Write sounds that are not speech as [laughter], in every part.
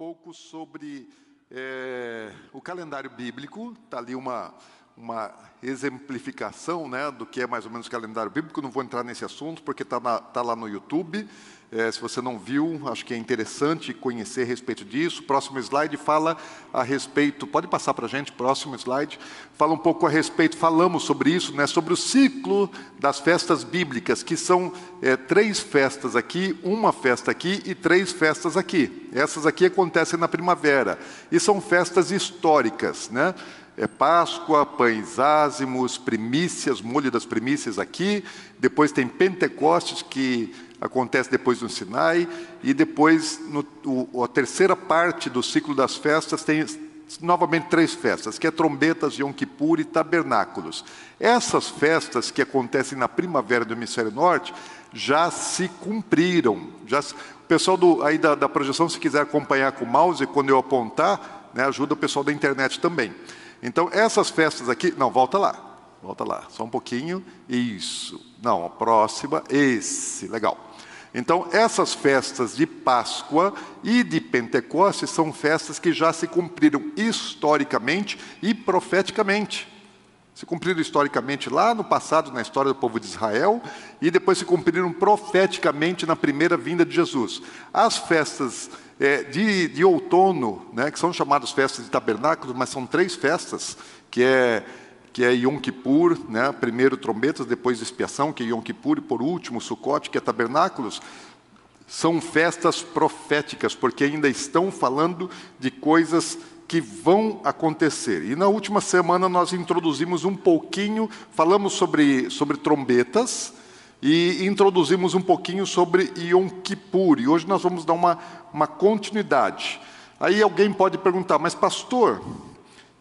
Pouco sobre é, o calendário bíblico, está ali uma, uma exemplificação né, do que é mais ou menos o calendário bíblico, não vou entrar nesse assunto porque está tá lá no YouTube. É, se você não viu, acho que é interessante conhecer a respeito disso. Próximo slide fala a respeito, pode passar para a gente, próximo slide, fala um pouco a respeito, falamos sobre isso, né, sobre o ciclo das festas bíblicas, que são é, três festas aqui, uma festa aqui e três festas aqui. Essas aqui acontecem na primavera, e são festas históricas, né? é Páscoa, pães ázimos, primícias, molho das primícias aqui, depois tem Pentecostes, que acontece depois no Sinai, e depois, no, o, a terceira parte do ciclo das festas, tem novamente três festas, que é trombetas, Yom Kippur e tabernáculos. Essas festas que acontecem na primavera do hemisfério norte já se cumpriram. Já, o pessoal do, aí da, da projeção, se quiser acompanhar com o mouse, quando eu apontar, né, ajuda o pessoal da internet também. Então, essas festas aqui, não, volta lá. Volta lá, só um pouquinho. Isso. Não, a próxima, esse, legal. Então, essas festas de Páscoa e de Pentecostes são festas que já se cumpriram historicamente e profeticamente. Se cumpriram historicamente lá no passado, na história do povo de Israel, e depois se cumpriram profeticamente na primeira vinda de Jesus. As festas é, de, de, outono, né, que são chamadas festas de tabernáculos, mas são três festas, que é que é Yom Kippur, né? primeiro trombetas, depois expiação, que é Yom Kippur, e por último Sukkot, que é tabernáculos, são festas proféticas, porque ainda estão falando de coisas que vão acontecer. E na última semana nós introduzimos um pouquinho, falamos sobre, sobre trombetas, e introduzimos um pouquinho sobre Yom Kippur, e hoje nós vamos dar uma, uma continuidade. Aí alguém pode perguntar, mas pastor,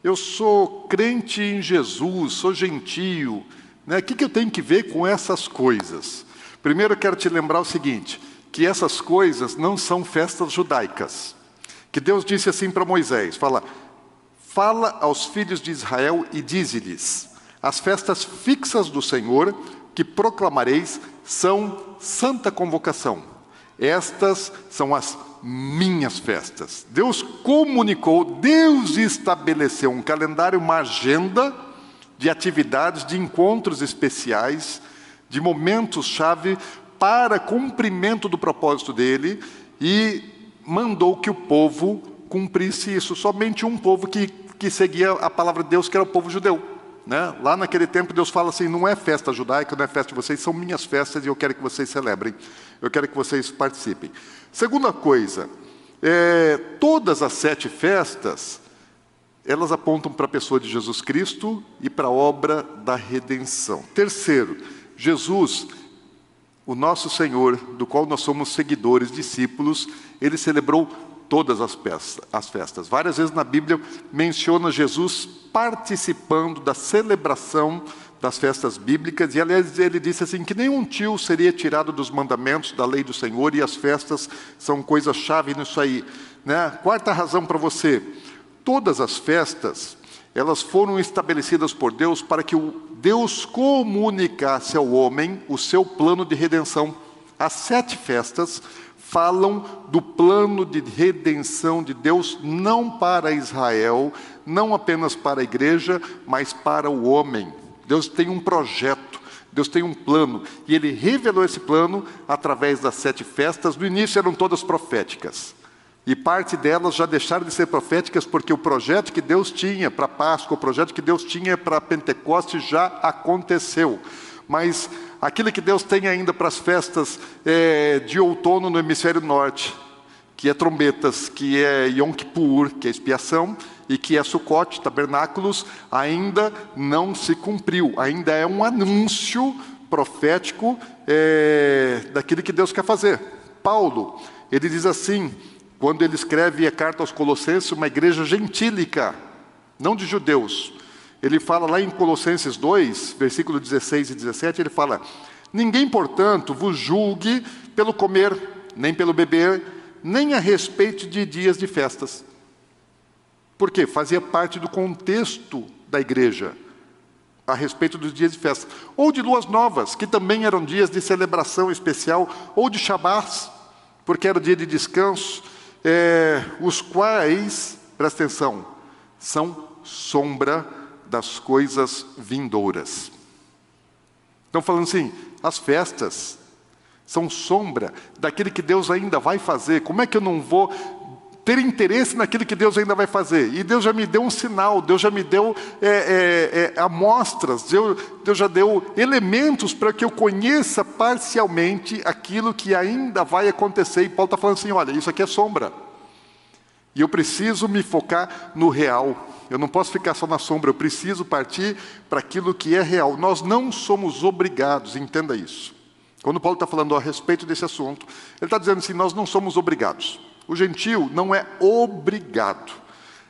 eu sou crente em Jesus, sou gentio, né? o que, que eu tenho que ver com essas coisas? Primeiro eu quero te lembrar o seguinte: que essas coisas não são festas judaicas. Que Deus disse assim para Moisés: fala, fala aos filhos de Israel e dize-lhes: as festas fixas do Senhor que proclamareis são santa convocação. Estas são as minhas festas. Deus comunicou, Deus estabeleceu um calendário, uma agenda de atividades, de encontros especiais, de momentos-chave para cumprimento do propósito dele e mandou que o povo cumprisse isso. Somente um povo que, que seguia a palavra de Deus, que era o povo judeu. Né? Lá naquele tempo, Deus fala assim: não é festa judaica, não é festa de vocês, são minhas festas e eu quero que vocês celebrem, eu quero que vocês participem. Segunda coisa, é, todas as sete festas, elas apontam para a pessoa de Jesus Cristo e para a obra da redenção. Terceiro, Jesus, o nosso Senhor, do qual nós somos seguidores, discípulos, ele celebrou todas as, festas, as festas. Várias vezes na Bíblia menciona Jesus participando da celebração das festas bíblicas, e aliás ele disse assim que nenhum tio seria tirado dos mandamentos da lei do Senhor, e as festas são coisa-chave nisso aí. Né? Quarta razão para você, todas as festas, elas foram estabelecidas por Deus para que o Deus comunicasse ao homem o seu plano de redenção. As sete festas falam do plano de redenção de Deus não para Israel, não apenas para a igreja, mas para o homem. Deus tem um projeto, Deus tem um plano, e Ele revelou esse plano através das sete festas. No início eram todas proféticas, e parte delas já deixaram de ser proféticas porque o projeto que Deus tinha para Páscoa, o projeto que Deus tinha para Pentecostes já aconteceu. Mas aquilo que Deus tem ainda para as festas é, de outono no hemisfério norte, que é trombetas, que é Yom Kippur, que é expiação, e que é Sukkot, tabernáculos, ainda não se cumpriu, ainda é um anúncio profético é, daquilo que Deus quer fazer. Paulo, ele diz assim, quando ele escreve a carta aos Colossenses, uma igreja gentílica, não de judeus. Ele fala lá em Colossenses 2, versículo 16 e 17, ele fala: Ninguém, portanto, vos julgue pelo comer, nem pelo beber, nem a respeito de dias de festas. Por quê? Fazia parte do contexto da igreja a respeito dos dias de festa, ou de luas novas, que também eram dias de celebração especial, ou de Shabás, porque era dia de descanso, é, os quais, presta atenção, são sombra das coisas vindouras. Estão falando assim, as festas são sombra daquele que Deus ainda vai fazer. Como é que eu não vou ter interesse naquilo que Deus ainda vai fazer? E Deus já me deu um sinal, Deus já me deu é, é, é, amostras, Deus, Deus já deu elementos para que eu conheça parcialmente aquilo que ainda vai acontecer. E Paulo está falando assim: olha, isso aqui é sombra. E eu preciso me focar no real. Eu não posso ficar só na sombra, eu preciso partir para aquilo que é real. Nós não somos obrigados, entenda isso. Quando Paulo está falando a respeito desse assunto, ele está dizendo assim: nós não somos obrigados. O gentil não é obrigado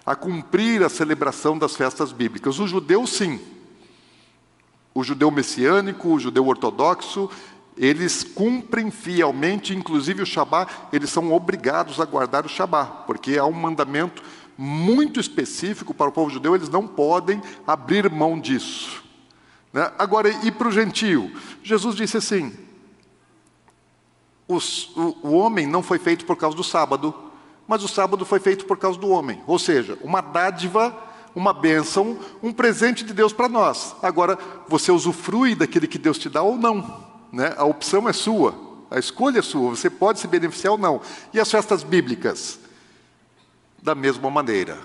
a cumprir a celebração das festas bíblicas. O judeu, sim. O judeu messiânico, o judeu ortodoxo, eles cumprem fielmente, inclusive o Shabá, eles são obrigados a guardar o Shabá, porque há um mandamento muito específico para o povo judeu, eles não podem abrir mão disso. Né? Agora, e para o gentio? Jesus disse assim: o, o homem não foi feito por causa do sábado, mas o sábado foi feito por causa do homem. Ou seja, uma dádiva, uma bênção, um presente de Deus para nós. Agora, você usufrui daquele que Deus te dá ou não. Né? A opção é sua, a escolha é sua, você pode se beneficiar ou não. E as festas bíblicas? da mesma maneira.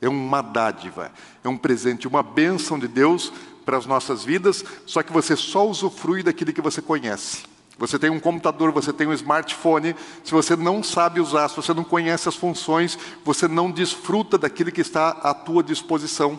É uma dádiva, é um presente, uma bênção de Deus para as nossas vidas, só que você só usufrui daquilo que você conhece. Você tem um computador, você tem um smartphone, se você não sabe usar, se você não conhece as funções, você não desfruta daquilo que está à tua disposição.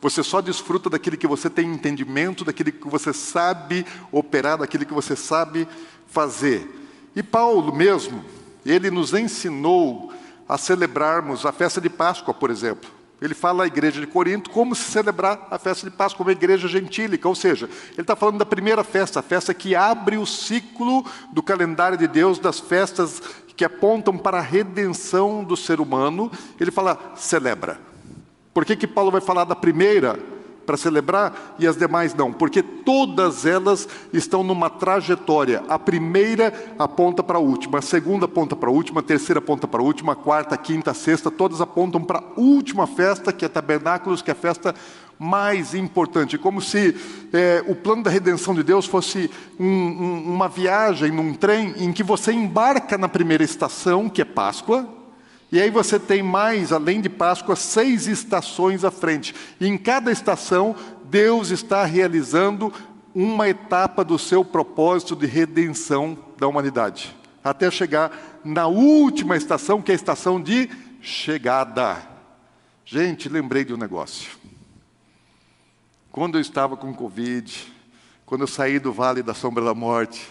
Você só desfruta daquilo que você tem entendimento, daquilo que você sabe operar, daquilo que você sabe fazer. E Paulo mesmo, ele nos ensinou a celebrarmos a festa de Páscoa, por exemplo. Ele fala à igreja de Corinto como se celebrar a festa de Páscoa, como igreja gentílica, ou seja, ele está falando da primeira festa, a festa que abre o ciclo do calendário de Deus, das festas que apontam para a redenção do ser humano. Ele fala, celebra. Por que, que Paulo vai falar da primeira? para celebrar e as demais não, porque todas elas estão numa trajetória. A primeira aponta para a última, a segunda aponta para a última, a terceira aponta para a última, a quarta, a quinta, a sexta, todas apontam para a última festa, que é Tabernáculos, que é a festa mais importante, como se é, o plano da redenção de Deus fosse um, um, uma viagem num trem em que você embarca na primeira estação, que é Páscoa, e aí você tem mais, além de Páscoa, seis estações à frente. E em cada estação, Deus está realizando uma etapa do seu propósito de redenção da humanidade. Até chegar na última estação, que é a estação de chegada. Gente, lembrei de um negócio. Quando eu estava com Covid, quando eu saí do vale da sombra da morte,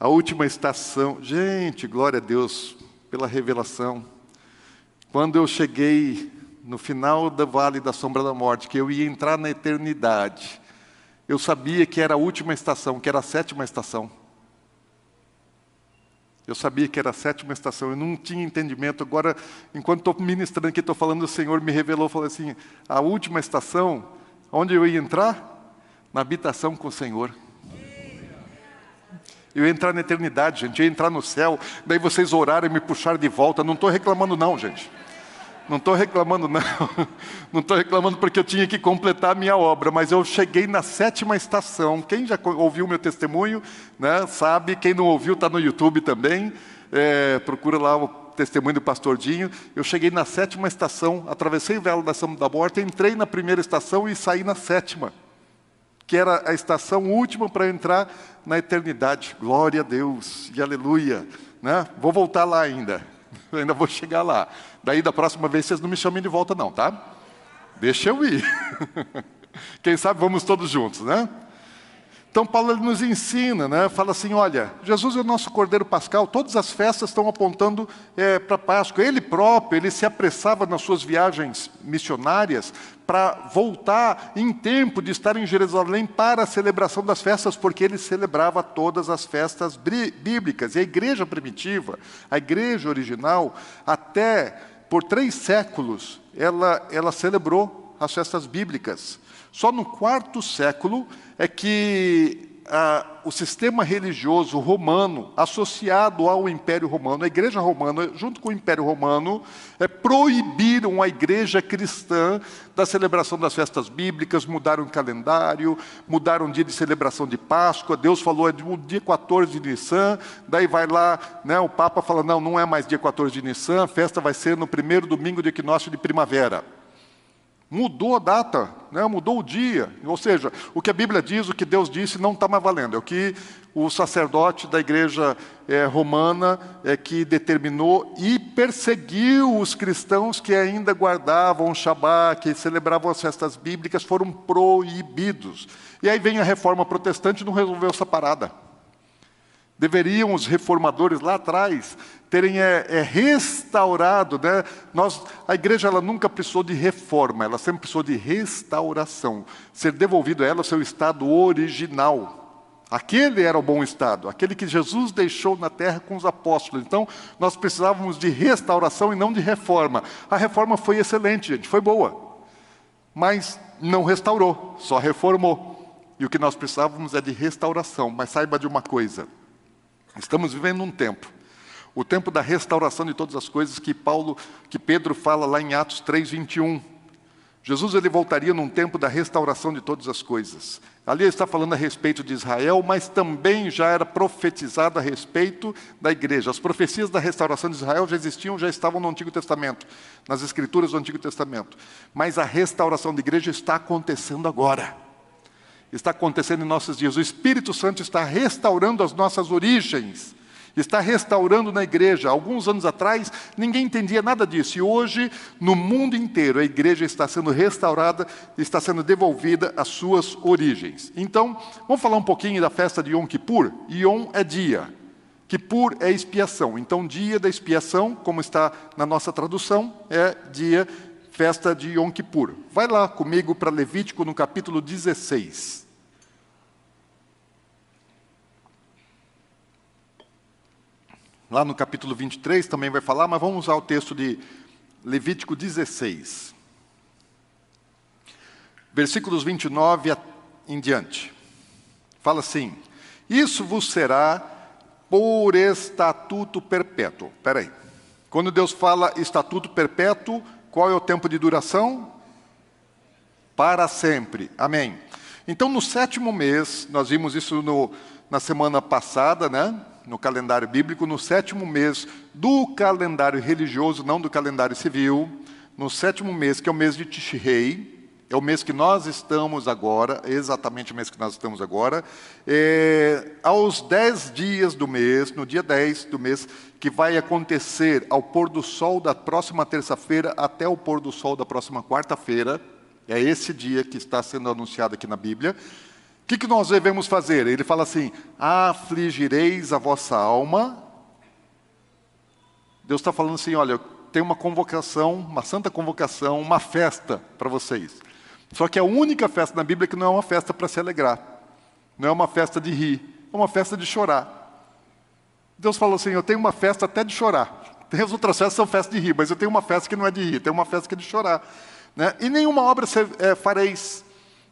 a última estação, gente, glória a Deus, pela revelação. Quando eu cheguei no final do vale da sombra da morte, que eu ia entrar na eternidade, eu sabia que era a última estação, que era a sétima estação. Eu sabia que era a sétima estação, eu não tinha entendimento. Agora, enquanto estou ministrando aqui, estou falando, o Senhor me revelou, falou assim: a última estação, onde eu ia entrar? Na habitação com o Senhor. Eu ia entrar na eternidade, gente, eu ia entrar no céu. Daí vocês oraram e me puxaram de volta. Não estou reclamando, não, gente. Não estou reclamando, não. [laughs] Não estou reclamando porque eu tinha que completar a minha obra, mas eu cheguei na sétima estação. Quem já ouviu meu testemunho, né, sabe. Quem não ouviu, está no YouTube também. É, procura lá o testemunho do pastor Dinho. Eu cheguei na sétima estação, atravessei o velo da Morte, entrei na primeira estação e saí na sétima que era a estação última para entrar na eternidade. Glória a Deus e aleluia. Né? Vou voltar lá ainda. [laughs] ainda vou chegar lá. Daí da próxima vez vocês não me chamem de volta, não, tá? Deixa eu ir. [laughs] Quem sabe vamos todos juntos, né? Então, Paulo nos ensina, né? fala assim: olha, Jesus é o nosso cordeiro pascal, todas as festas estão apontando é, para Páscoa. Ele próprio, ele se apressava nas suas viagens missionárias para voltar em tempo de estar em Jerusalém para a celebração das festas, porque ele celebrava todas as festas bíblicas. E a igreja primitiva, a igreja original, até por três séculos, ela, ela celebrou as festas bíblicas. Só no quarto século é que ah, o sistema religioso romano, associado ao Império Romano, a Igreja Romana, junto com o Império Romano, é, proibiram a Igreja cristã da celebração das festas bíblicas, mudaram o calendário, mudaram o dia de celebração de Páscoa. Deus falou é o dia 14 de Nissan, daí vai lá, né, o Papa fala: não, não é mais dia 14 de Nissan, a festa vai ser no primeiro domingo do equinócio de primavera. Mudou a data, né? mudou o dia. Ou seja, o que a Bíblia diz, o que Deus disse, não está mais valendo. É o que o sacerdote da igreja é, romana é que determinou e perseguiu os cristãos que ainda guardavam o Shabat, que celebravam as festas bíblicas, foram proibidos. E aí vem a reforma protestante e não resolveu essa parada. Deveriam os reformadores lá atrás terem é, é, restaurado, né? Nós, a igreja ela nunca precisou de reforma, ela sempre precisou de restauração, ser devolvido a ela o seu estado original. Aquele era o bom estado, aquele que Jesus deixou na terra com os apóstolos. Então, nós precisávamos de restauração e não de reforma. A reforma foi excelente, gente, foi boa, mas não restaurou, só reformou. E o que nós precisávamos é de restauração. Mas saiba de uma coisa: Estamos vivendo um tempo, o tempo da restauração de todas as coisas que Paulo, que Pedro fala lá em Atos 3:21. Jesus ele voltaria num tempo da restauração de todas as coisas. Ali ele está falando a respeito de Israel, mas também já era profetizado a respeito da igreja. As profecias da restauração de Israel já existiam, já estavam no Antigo Testamento, nas escrituras do Antigo Testamento. Mas a restauração da igreja está acontecendo agora está acontecendo em nossos dias. O Espírito Santo está restaurando as nossas origens, está restaurando na igreja. Alguns anos atrás, ninguém entendia nada disso, e hoje, no mundo inteiro, a igreja está sendo restaurada, está sendo devolvida às suas origens. Então, vamos falar um pouquinho da festa de Yom Kippur? Yom é dia. Kippur é expiação. Então, dia da expiação, como está na nossa tradução, é dia festa de Yom Kippur. Vai lá comigo para Levítico no capítulo 16. Lá no capítulo 23 também vai falar, mas vamos usar o texto de Levítico 16. Versículos 29 em diante. Fala assim: Isso vos será por estatuto perpétuo. Espera aí. Quando Deus fala estatuto perpétuo, qual é o tempo de duração? Para sempre. Amém. Então, no sétimo mês, nós vimos isso no, na semana passada, né? No calendário bíblico, no sétimo mês do calendário religioso, não do calendário civil, no sétimo mês, que é o mês de Tishrei, é o mês que nós estamos agora, exatamente o mês que nós estamos agora, é, aos dez dias do mês, no dia 10 do mês, que vai acontecer ao pôr do sol da próxima terça-feira até o pôr do sol da próxima quarta-feira, é esse dia que está sendo anunciado aqui na Bíblia. Que, que nós devemos fazer? Ele fala assim: afligireis a vossa alma. Deus está falando assim: olha, tem uma convocação, uma santa convocação, uma festa para vocês. Só que é a única festa na Bíblia que não é uma festa para se alegrar, não é uma festa de rir, é uma festa de chorar. Deus falou assim: Eu tenho uma festa até de chorar. Tem as outras festas são festas de rir, mas eu tenho uma festa que não é de rir, tem uma festa que é de chorar. Né? E nenhuma obra é, fareis.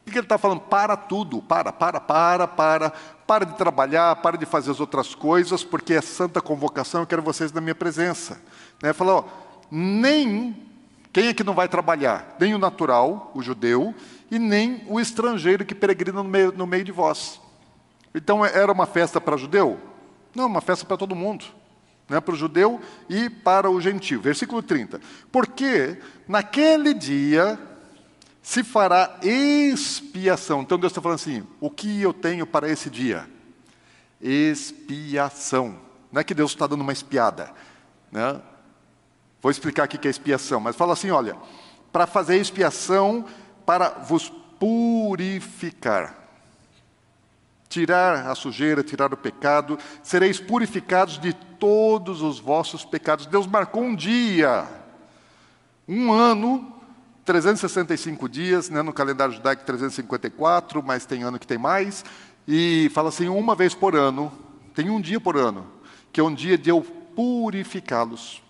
Que ele está falando? Para tudo, para, para, para, para, para de trabalhar, para de fazer as outras coisas, porque é santa convocação, eu quero vocês na minha presença. Né? Falou, nem quem é que não vai trabalhar? Nem o natural, o judeu, e nem o estrangeiro que peregrina no meio, no meio de vós. Então era uma festa para judeu? Não, uma festa para todo mundo. Né, para o judeu e para o gentio. Versículo 30. Porque naquele dia se fará expiação. Então Deus está falando assim: o que eu tenho para esse dia? Expiação. Não é que Deus está dando uma espiada. Né? Vou explicar aqui que é expiação, mas fala assim: olha, para fazer expiação, para vos purificar tirar a sujeira, tirar o pecado, sereis purificados de todos os vossos pecados. Deus marcou um dia, um ano, 365 dias, né, no calendário judaico 354, mas tem ano que tem mais, e fala assim, uma vez por ano, tem um dia por ano, que é um dia de eu purificá-los,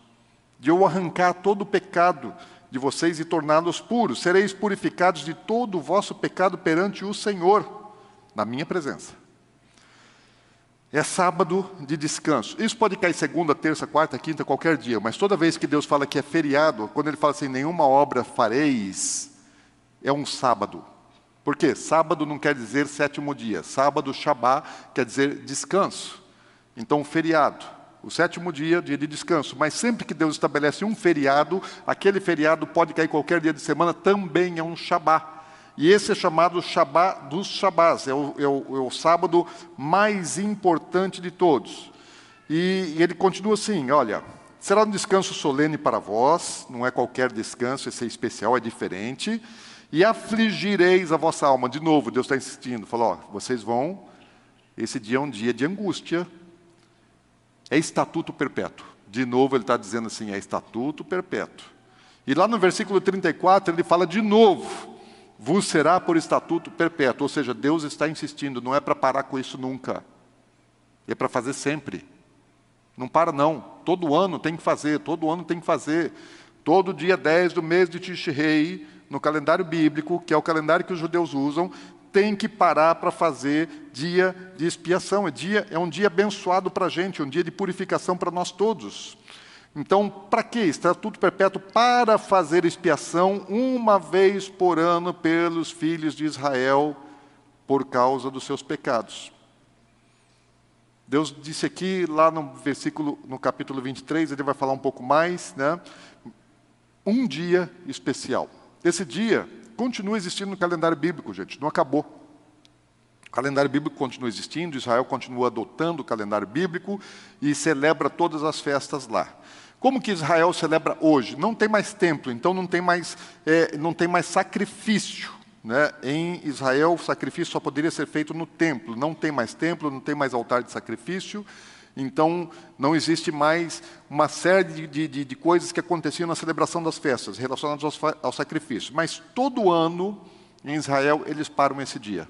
de eu arrancar todo o pecado de vocês e torná-los puros. Sereis purificados de todo o vosso pecado perante o Senhor, na minha presença. É sábado de descanso. Isso pode cair segunda, terça, quarta, quinta, qualquer dia, mas toda vez que Deus fala que é feriado, quando Ele fala assim, nenhuma obra fareis, é um sábado. Por quê? Sábado não quer dizer sétimo dia. Sábado, Shabá, quer dizer descanso. Então, feriado. O sétimo dia, dia de descanso. Mas sempre que Deus estabelece um feriado, aquele feriado pode cair qualquer dia de semana, também é um Shabá. E esse é chamado Shabá dos Shabás, é o, é, o, é o, sábado mais importante de todos. E, e ele continua assim: olha, será um descanso solene para vós, não é qualquer descanso, esse é especial, é diferente. E afligireis a vossa alma. De novo, Deus está insistindo, falou: ó, vocês vão, esse dia é um dia de angústia, é estatuto perpétuo. De novo, ele está dizendo assim: é estatuto perpétuo. E lá no versículo 34, ele fala de novo: vos será por estatuto perpétuo. Ou seja, Deus está insistindo, não é para parar com isso nunca, é para fazer sempre. Não para, não. Todo ano tem que fazer, todo ano tem que fazer. Todo dia 10 do mês de Tishrei, no calendário bíblico, que é o calendário que os judeus usam, tem que parar para fazer dia de expiação. É, dia, é um dia abençoado para a gente, um dia de purificação para nós todos. Então, para que estatuto perpétuo? Para fazer expiação uma vez por ano pelos filhos de Israel por causa dos seus pecados. Deus disse aqui, lá no versículo, no capítulo 23, ele vai falar um pouco mais, né? Um dia especial. Esse dia continua existindo no calendário bíblico, gente, não acabou. O calendário bíblico continua existindo, Israel continua adotando o calendário bíblico e celebra todas as festas lá. Como que Israel celebra hoje? Não tem mais templo, então não tem mais, é, não tem mais sacrifício. Né? Em Israel, o sacrifício só poderia ser feito no templo. Não tem mais templo, não tem mais altar de sacrifício. Então, não existe mais uma série de, de, de coisas que aconteciam na celebração das festas, relacionadas ao sacrifício. Mas todo ano, em Israel, eles param esse dia.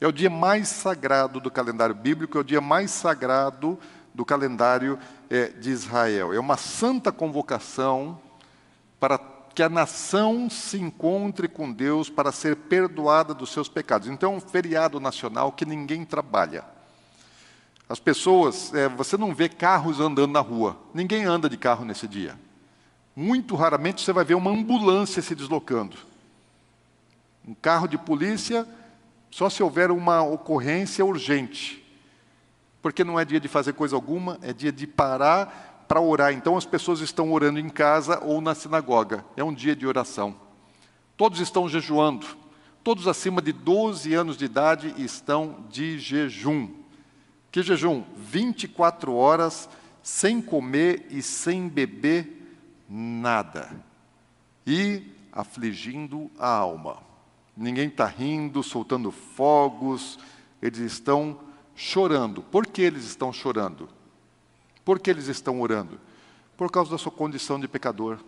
É o dia mais sagrado do calendário bíblico, é o dia mais sagrado do calendário é, de Israel. É uma santa convocação para que a nação se encontre com Deus para ser perdoada dos seus pecados. Então, é um feriado nacional que ninguém trabalha. As pessoas, é, você não vê carros andando na rua, ninguém anda de carro nesse dia. Muito raramente você vai ver uma ambulância se deslocando. Um carro de polícia, só se houver uma ocorrência urgente porque não é dia de fazer coisa alguma, é dia de parar para orar. Então as pessoas estão orando em casa ou na sinagoga. É um dia de oração. Todos estão jejuando. Todos acima de 12 anos de idade estão de jejum. Que jejum? 24 horas sem comer e sem beber nada. E afligindo a alma. Ninguém está rindo, soltando fogos, eles estão chorando. Por que eles estão chorando? Por que eles estão orando? Por causa da sua condição de pecador.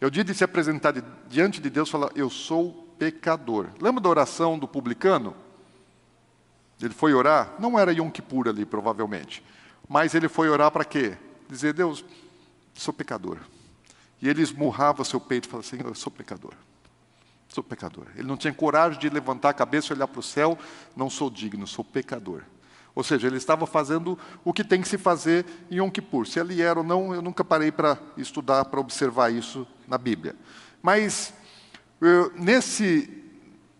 É o dia de se apresentar diante de Deus e falar: Eu sou pecador. Lembra da oração do publicano? Ele foi orar, não era Yom Kippur ali, provavelmente. Mas ele foi orar para quê? Dizer: Deus, sou pecador. E ele esmurrava seu peito e falava assim: Eu sou pecador. Sou pecador. Ele não tinha coragem de levantar a cabeça e olhar para o céu. Não sou digno, sou pecador. Ou seja, ele estava fazendo o que tem que se fazer em Yom Kippur. Se ele era ou não, eu nunca parei para estudar, para observar isso na Bíblia. Mas eu, nesse,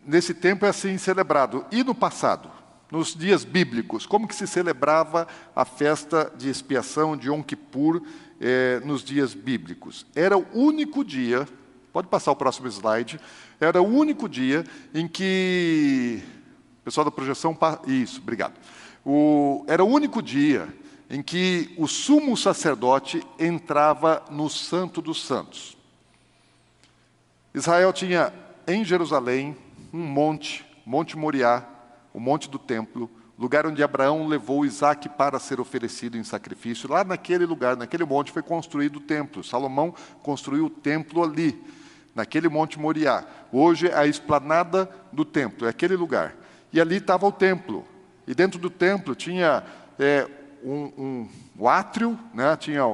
nesse tempo é assim celebrado. E no passado? Nos dias bíblicos, como que se celebrava a festa de expiação de Yom Kippur eh, nos dias bíblicos? Era o único dia, pode passar o próximo slide, era o único dia em que. Pessoal da projeção. Isso, obrigado. O... Era o único dia em que o sumo sacerdote entrava no Santo dos Santos. Israel tinha em Jerusalém um monte, Monte Moriá, o monte do templo, lugar onde Abraão levou Isaac para ser oferecido em sacrifício. Lá naquele lugar, naquele monte, foi construído o templo. Salomão construiu o templo ali, naquele monte Moriá. Hoje é a esplanada do templo, é aquele lugar. E ali estava o templo. E dentro do templo tinha é, um, um, o átrio, né? tinha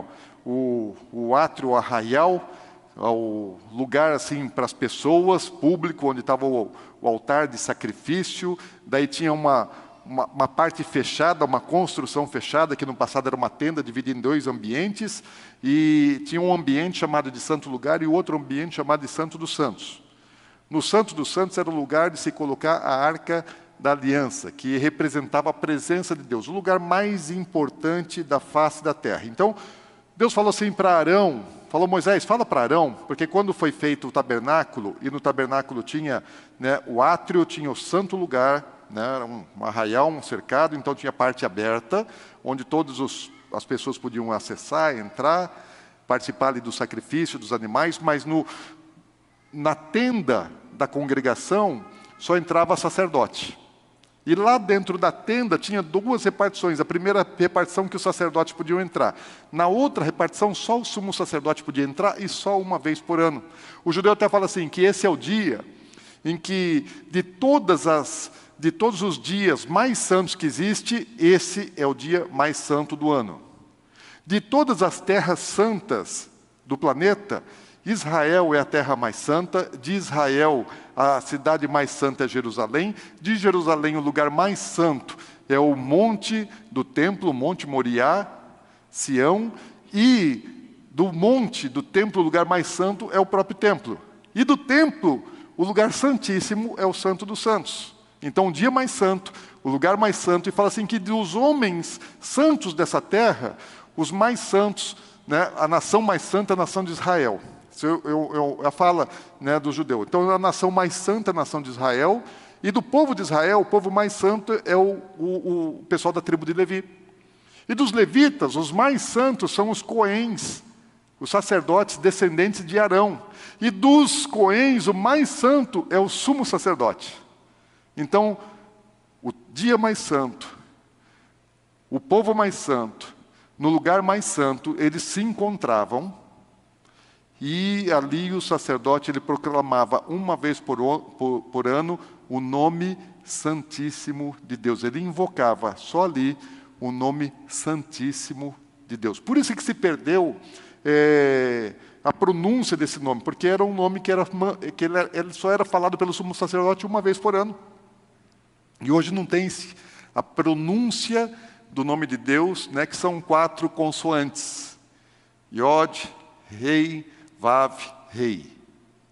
o, o, átrio, arraial, o lugar assim para as pessoas, público, onde estava o, o altar de sacrifício. Daí tinha uma, uma, uma, parte fechada, uma construção fechada, que no passado era uma tenda dividida em dois ambientes, e tinha um ambiente chamado de Santo Lugar e outro ambiente chamado de Santo dos Santos. No Santo dos Santos era o lugar de se colocar a arca da aliança, que representava a presença de Deus, o lugar mais importante da face da terra. Então, Deus falou assim para Arão, falou Moisés, fala para Arão, porque quando foi feito o tabernáculo, e no tabernáculo tinha né, o átrio, tinha o santo lugar, né, um, um arraial, um cercado, então tinha parte aberta, onde todas as pessoas podiam acessar, entrar, participar ali do sacrifício dos animais, mas no, na tenda da congregação só entrava sacerdote. E lá dentro da tenda tinha duas repartições. A primeira repartição que os sacerdotes podiam entrar. Na outra repartição, só o sumo sacerdote podia entrar e só uma vez por ano. O judeu até fala assim, que esse é o dia em que de todas as de todos os dias mais santos que existe, esse é o dia mais santo do ano. De todas as terras santas do planeta, Israel é a terra mais santa, de Israel a cidade mais santa é Jerusalém, de Jerusalém o lugar mais santo é o monte do templo, o Monte Moriá, Sião, e do monte do templo, o lugar mais santo é o próprio templo. E do templo, o lugar santíssimo é o Santo dos Santos. Então, o dia mais santo, o lugar mais santo, e fala assim que dos homens santos dessa terra, os mais santos, né, a nação mais santa é a nação de Israel. Isso eu, eu, eu, a fala né, do judeu. Então, a nação mais santa é a nação de Israel, e do povo de Israel, o povo mais santo é o, o, o pessoal da tribo de Levi. E dos levitas, os mais santos são os coens, os sacerdotes descendentes de Arão. E dos coens, o mais santo é o sumo sacerdote. Então, o dia mais santo, o povo mais santo, no lugar mais santo, eles se encontravam e ali o sacerdote ele proclamava uma vez por, por, por ano o nome santíssimo de Deus. Ele invocava só ali o nome santíssimo de Deus. Por isso que se perdeu é, a pronúncia desse nome, porque era um nome que, era, que ele, só era falado pelo sumo sacerdote uma vez por ano. E hoje não tem a pronúncia do nome de Deus, né, que são quatro consoantes: Yod, Rei, Vav, Rei.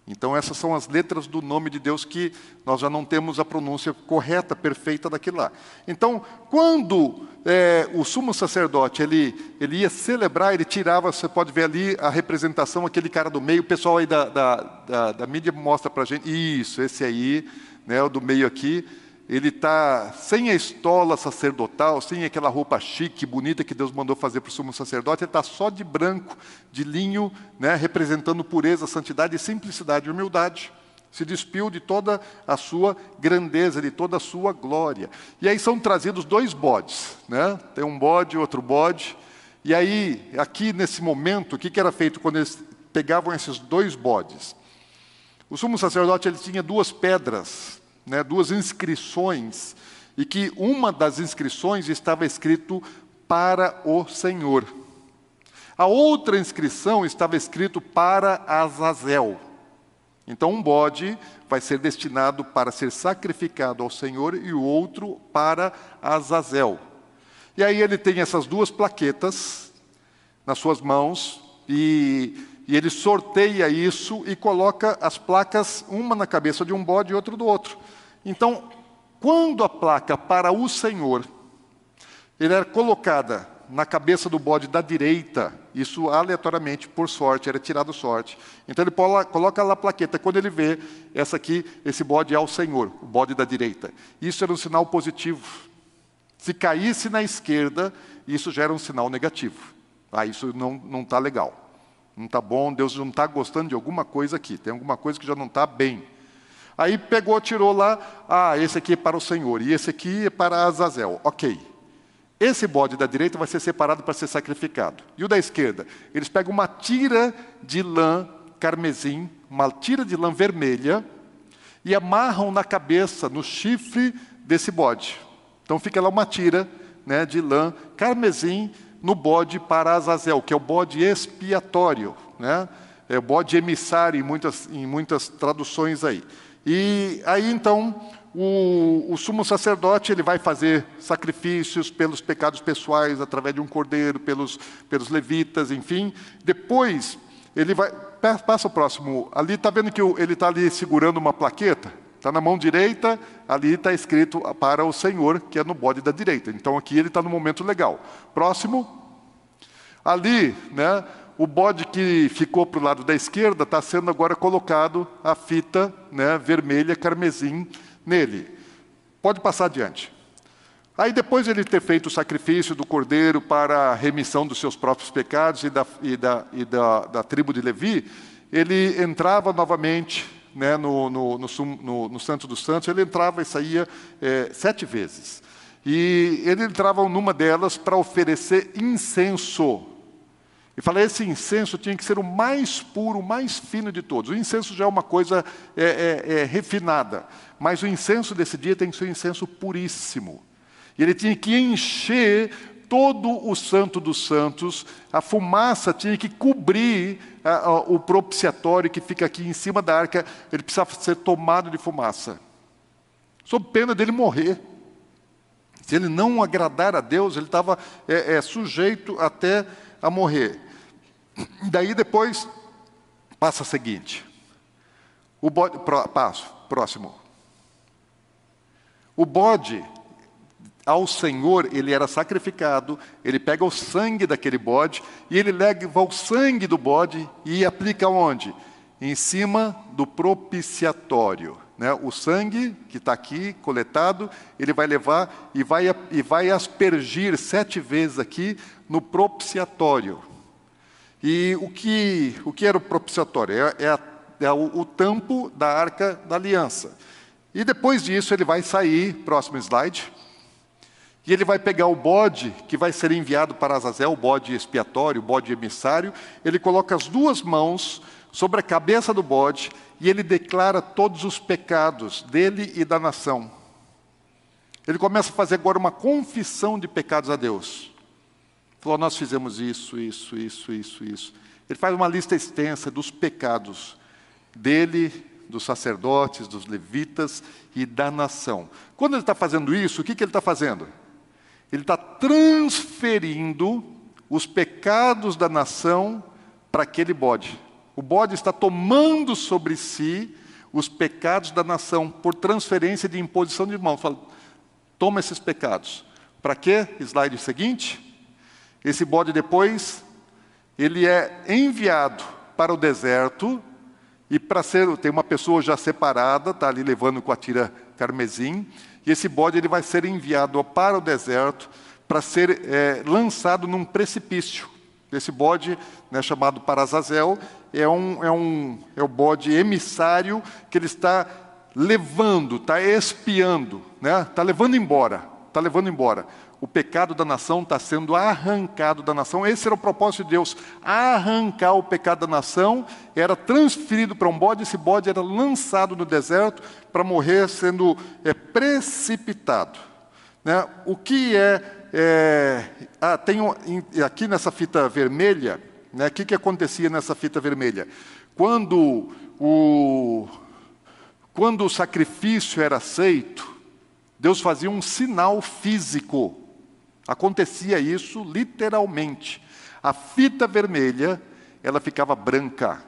Então, essas são as letras do nome de Deus que nós já não temos a pronúncia correta, perfeita daquilo lá. Então, quando é, o sumo sacerdote ele, ele ia celebrar, ele tirava, você pode ver ali a representação, aquele cara do meio, o pessoal aí da, da, da, da mídia mostra para a gente, isso, esse aí, né, o do meio aqui, ele está sem a estola sacerdotal, sem aquela roupa chique, bonita que Deus mandou fazer para o sumo sacerdote, ele está só de branco, de linho, né, representando pureza, santidade, simplicidade e humildade. Se despiu de toda a sua grandeza, de toda a sua glória. E aí são trazidos dois bodes, né? tem um bode, outro bode. E aí, aqui nesse momento, o que, que era feito quando eles pegavam esses dois bodes? O sumo sacerdote ele tinha duas pedras né, duas inscrições, e que uma das inscrições estava escrito para o Senhor. A outra inscrição estava escrito para Azazel. Então, um bode vai ser destinado para ser sacrificado ao Senhor e o outro para Azazel. E aí ele tem essas duas plaquetas nas suas mãos e, e ele sorteia isso e coloca as placas, uma na cabeça de um bode e outra do outro. Então, quando a placa para o Senhor, ele era colocada na cabeça do bode da direita, isso aleatoriamente, por sorte, era tirado sorte. Então ele coloca lá a plaqueta, quando ele vê, essa aqui, esse bode é o Senhor, o bode da direita. Isso era um sinal positivo. Se caísse na esquerda, isso já era um sinal negativo. Ah, isso não está legal. Não está bom, Deus não está gostando de alguma coisa aqui, tem alguma coisa que já não está bem. Aí pegou, tirou lá, ah, esse aqui é para o Senhor e esse aqui é para Azazel. Ok. Esse bode da direita vai ser separado para ser sacrificado. E o da esquerda? Eles pegam uma tira de lã carmesim, uma tira de lã vermelha, e amarram na cabeça, no chifre desse bode. Então fica lá uma tira né, de lã carmesim no bode para Azazel, que é o bode expiatório, né? é o bode emissário em muitas, em muitas traduções aí. E aí então o, o, sumo sacerdote ele vai fazer sacrifícios pelos pecados pessoais através de um cordeiro, pelos, pelos levitas, enfim. Depois ele vai passa o próximo. Ali está vendo que ele está ali segurando uma plaqueta. Está na mão direita, ali está escrito para o Senhor, que é no bode da direita. Então aqui ele está no momento legal. Próximo. Ali, né, o bode que ficou para o lado da esquerda está sendo agora colocado a fita né, vermelha, carmesim, nele. Pode passar adiante. Aí, depois de ele ter feito o sacrifício do cordeiro para a remissão dos seus próprios pecados e da, e da, e da, da tribo de Levi, ele entrava novamente né, no, no, no, no, Santo dos Santos, ele entrava e saía é, sete vezes. E ele entrava numa delas para oferecer incenso. E falei, esse incenso tinha que ser o mais puro, o mais fino de todos. O incenso já é uma coisa é, é, é refinada, mas o incenso desse dia tem que ser um incenso puríssimo. E ele tinha que encher todo o Santo dos Santos, a fumaça tinha que cobrir a, a, o propiciatório que fica aqui em cima da arca, ele precisava ser tomado de fumaça, sob pena dele morrer. Se ele não agradar a Deus, ele estava é, é, sujeito até a morrer. Daí depois, passa a seguinte. O bode, passo, próximo. O bode ao Senhor ele era sacrificado, ele pega o sangue daquele bode e ele leva o sangue do bode e aplica onde? Em cima do propiciatório. Né? O sangue que está aqui coletado, ele vai levar e vai, e vai aspergir sete vezes aqui no propiciatório. E o que, o que era o propiciatório? É, é, a, é o, o tampo da arca da aliança. E depois disso ele vai sair, próximo slide e ele vai pegar o bode que vai ser enviado para Azazel, o bode expiatório, o bode emissário, ele coloca as duas mãos sobre a cabeça do bode e ele declara todos os pecados dele e da nação. Ele começa a fazer agora uma confissão de pecados a Deus. Falou, nós fizemos isso, isso, isso, isso, isso. Ele faz uma lista extensa dos pecados dele, dos sacerdotes, dos levitas e da nação. Quando ele está fazendo isso, o que, que ele está fazendo? Ele está transferindo os pecados da nação para aquele bode. O bode está tomando sobre si os pecados da nação por transferência de imposição de mãos. Fala, toma esses pecados. Para quê? Slide seguinte. Esse bode depois, ele é enviado para o deserto e para ser, tem uma pessoa já separada, está ali levando com a tira carmesim, e esse bode ele vai ser enviado para o deserto para ser é, lançado num precipício. Esse bode, né, chamado Parazazel, é um, é um é o bode emissário que ele está levando, está espiando, né, está levando embora, está levando embora o pecado da nação está sendo arrancado da nação. Esse era o propósito de Deus: arrancar o pecado da nação, era transferido para um bode, esse bode era lançado no deserto para morrer sendo é, precipitado. Né? O que é. é ah, tem aqui nessa fita vermelha, né, o que, que acontecia nessa fita vermelha? Quando o, quando o sacrifício era aceito, Deus fazia um sinal físico Acontecia isso literalmente. A fita vermelha, ela ficava branca.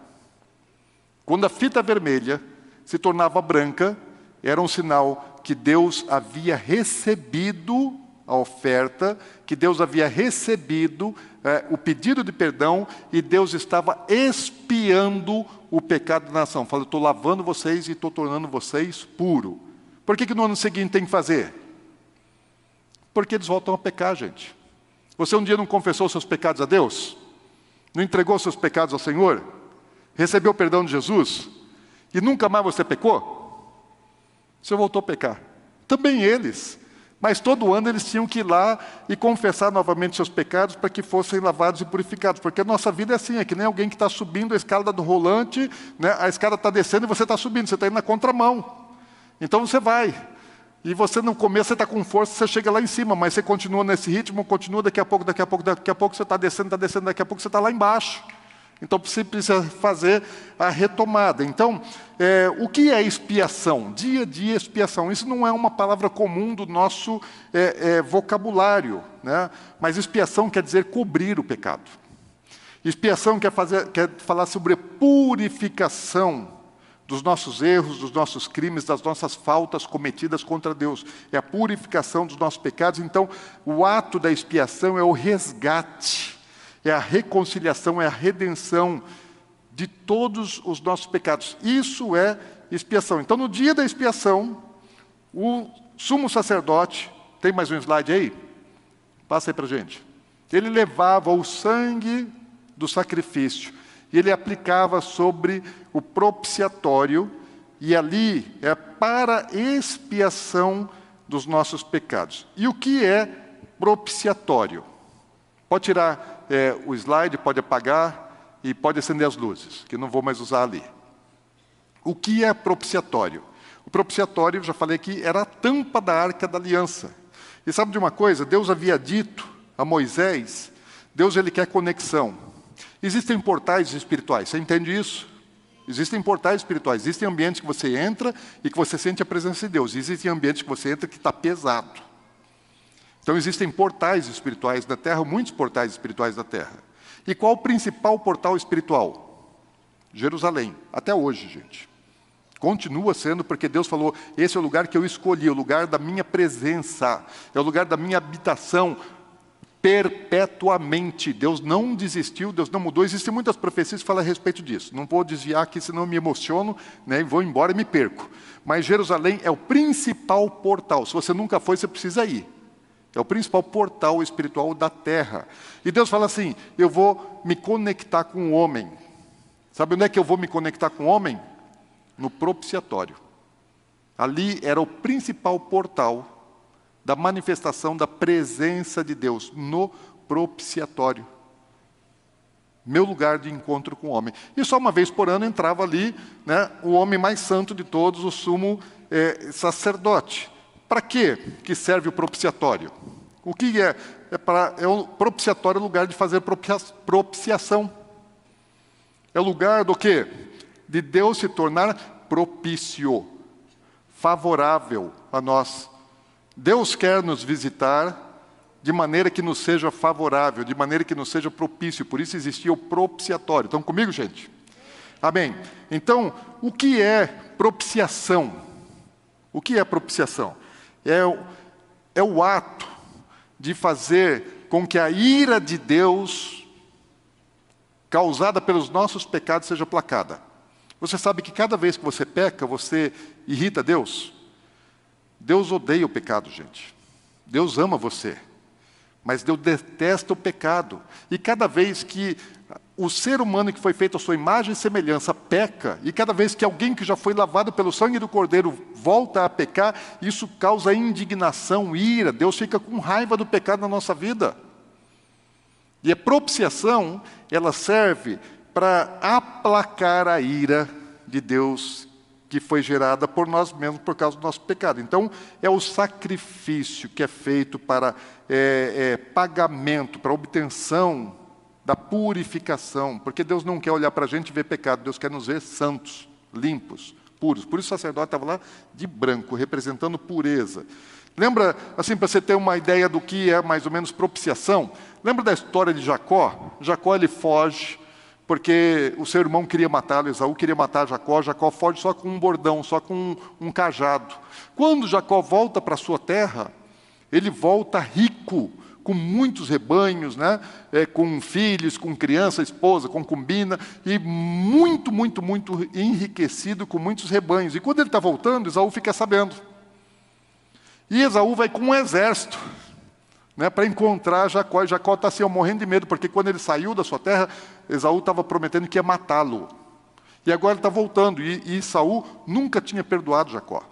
Quando a fita vermelha se tornava branca, era um sinal que Deus havia recebido a oferta, que Deus havia recebido é, o pedido de perdão e Deus estava expiando o pecado da nação. Fala, estou lavando vocês e estou tornando vocês puro. Por que, que no ano seguinte tem que fazer? Porque eles voltam a pecar, gente. Você um dia não confessou seus pecados a Deus? Não entregou seus pecados ao Senhor? Recebeu o perdão de Jesus? E nunca mais você pecou? Você voltou a pecar. Também eles. Mas todo ano eles tinham que ir lá e confessar novamente seus pecados para que fossem lavados e purificados. Porque a nossa vida é assim, é que nem alguém que está subindo a escada do rolante, né? a escada está descendo e você está subindo, você está indo na contramão. Então você vai. E você no começo você está com força, você chega lá em cima, mas você continua nesse ritmo, continua daqui a pouco, daqui a pouco, daqui a pouco você está descendo, está descendo, daqui a pouco você está lá embaixo. Então você precisa fazer a retomada. Então, é, o que é expiação? Dia a dia expiação. Isso não é uma palavra comum do nosso é, é, vocabulário, né? mas expiação quer dizer cobrir o pecado. Expiação quer, fazer, quer falar sobre purificação dos nossos erros, dos nossos crimes, das nossas faltas cometidas contra Deus. É a purificação dos nossos pecados. Então, o ato da expiação é o resgate é a reconciliação, é a redenção de todos os nossos pecados. Isso é expiação. Então, no dia da expiação, o sumo sacerdote, tem mais um slide aí? Passa aí para gente. Ele levava o sangue do sacrifício e ele aplicava sobre o propiciatório, e ali é para expiação dos nossos pecados. E o que é propiciatório? Pode tirar é, o slide, pode apagar e pode acender as luzes, que não vou mais usar ali. O que é propiciatório? O propiciatório, já falei aqui, era a tampa da arca da aliança. E sabe de uma coisa? Deus havia dito a Moisés, Deus ele quer conexão. Existem portais espirituais, você entende isso? Existem portais espirituais, existem ambientes que você entra e que você sente a presença de Deus. Existem ambientes que você entra que está pesado. Então existem portais espirituais da Terra, muitos portais espirituais da Terra. E qual o principal portal espiritual? Jerusalém, até hoje, gente. Continua sendo, porque Deus falou: esse é o lugar que eu escolhi, o lugar da minha presença, é o lugar da minha habitação, perpetuamente. Deus não desistiu, Deus não mudou. Existem muitas profecias que falam a respeito disso. Não vou desviar aqui, senão me emociono, né, vou embora e me perco. Mas Jerusalém é o principal portal. Se você nunca foi, você precisa ir. É o principal portal espiritual da terra. E Deus fala assim: eu vou me conectar com o homem. Sabe onde é que eu vou me conectar com o homem? No propiciatório. Ali era o principal portal da manifestação da presença de Deus, no propiciatório. Meu lugar de encontro com o homem. E só uma vez por ano entrava ali né, o homem mais santo de todos, o sumo é, sacerdote. Para que que serve o propiciatório? O que é? É, para, é o propiciatório é o lugar de fazer propiciação. É lugar do quê? De Deus se tornar propício, favorável a nós. Deus quer nos visitar de maneira que nos seja favorável, de maneira que nos seja propício. Por isso existia o propiciatório. Estão comigo, gente? Amém. Então, o que é propiciação? O que é propiciação? é é o ato de fazer com que a ira de Deus, causada pelos nossos pecados, seja placada. Você sabe que cada vez que você peca, você irrita Deus? Deus odeia o pecado, gente. Deus ama você. Mas Deus detesta o pecado. E cada vez que o ser humano que foi feito à sua imagem e semelhança peca, e cada vez que alguém que já foi lavado pelo sangue do Cordeiro volta a pecar, isso causa indignação, ira, Deus fica com raiva do pecado na nossa vida. E a propiciação, ela serve para aplacar a ira de Deus que foi gerada por nós mesmos por causa do nosso pecado. Então, é o sacrifício que é feito para é, é, pagamento, para obtenção da purificação, porque Deus não quer olhar para a gente e ver pecado, Deus quer nos ver santos, limpos, puros. Por isso o sacerdote estava lá de branco, representando pureza. Lembra, assim, para você ter uma ideia do que é mais ou menos propiciação? Lembra da história de Jacó? Jacó ele foge porque o seu irmão queria matá-lo, Esaú queria matar Jacó, Jacó foge só com um bordão, só com um, um cajado. Quando Jacó volta para sua terra, ele volta rico, com muitos rebanhos, né? É, com filhos, com criança, esposa, concubina, e muito, muito, muito enriquecido com muitos rebanhos. E quando ele está voltando, Esaú fica sabendo. E Esaú vai com um exército né, para encontrar Jacó. E Jacó está assim, morrendo de medo, porque quando ele saiu da sua terra, Esaú estava prometendo que ia matá-lo. E agora ele está voltando. E, e Saul nunca tinha perdoado Jacó.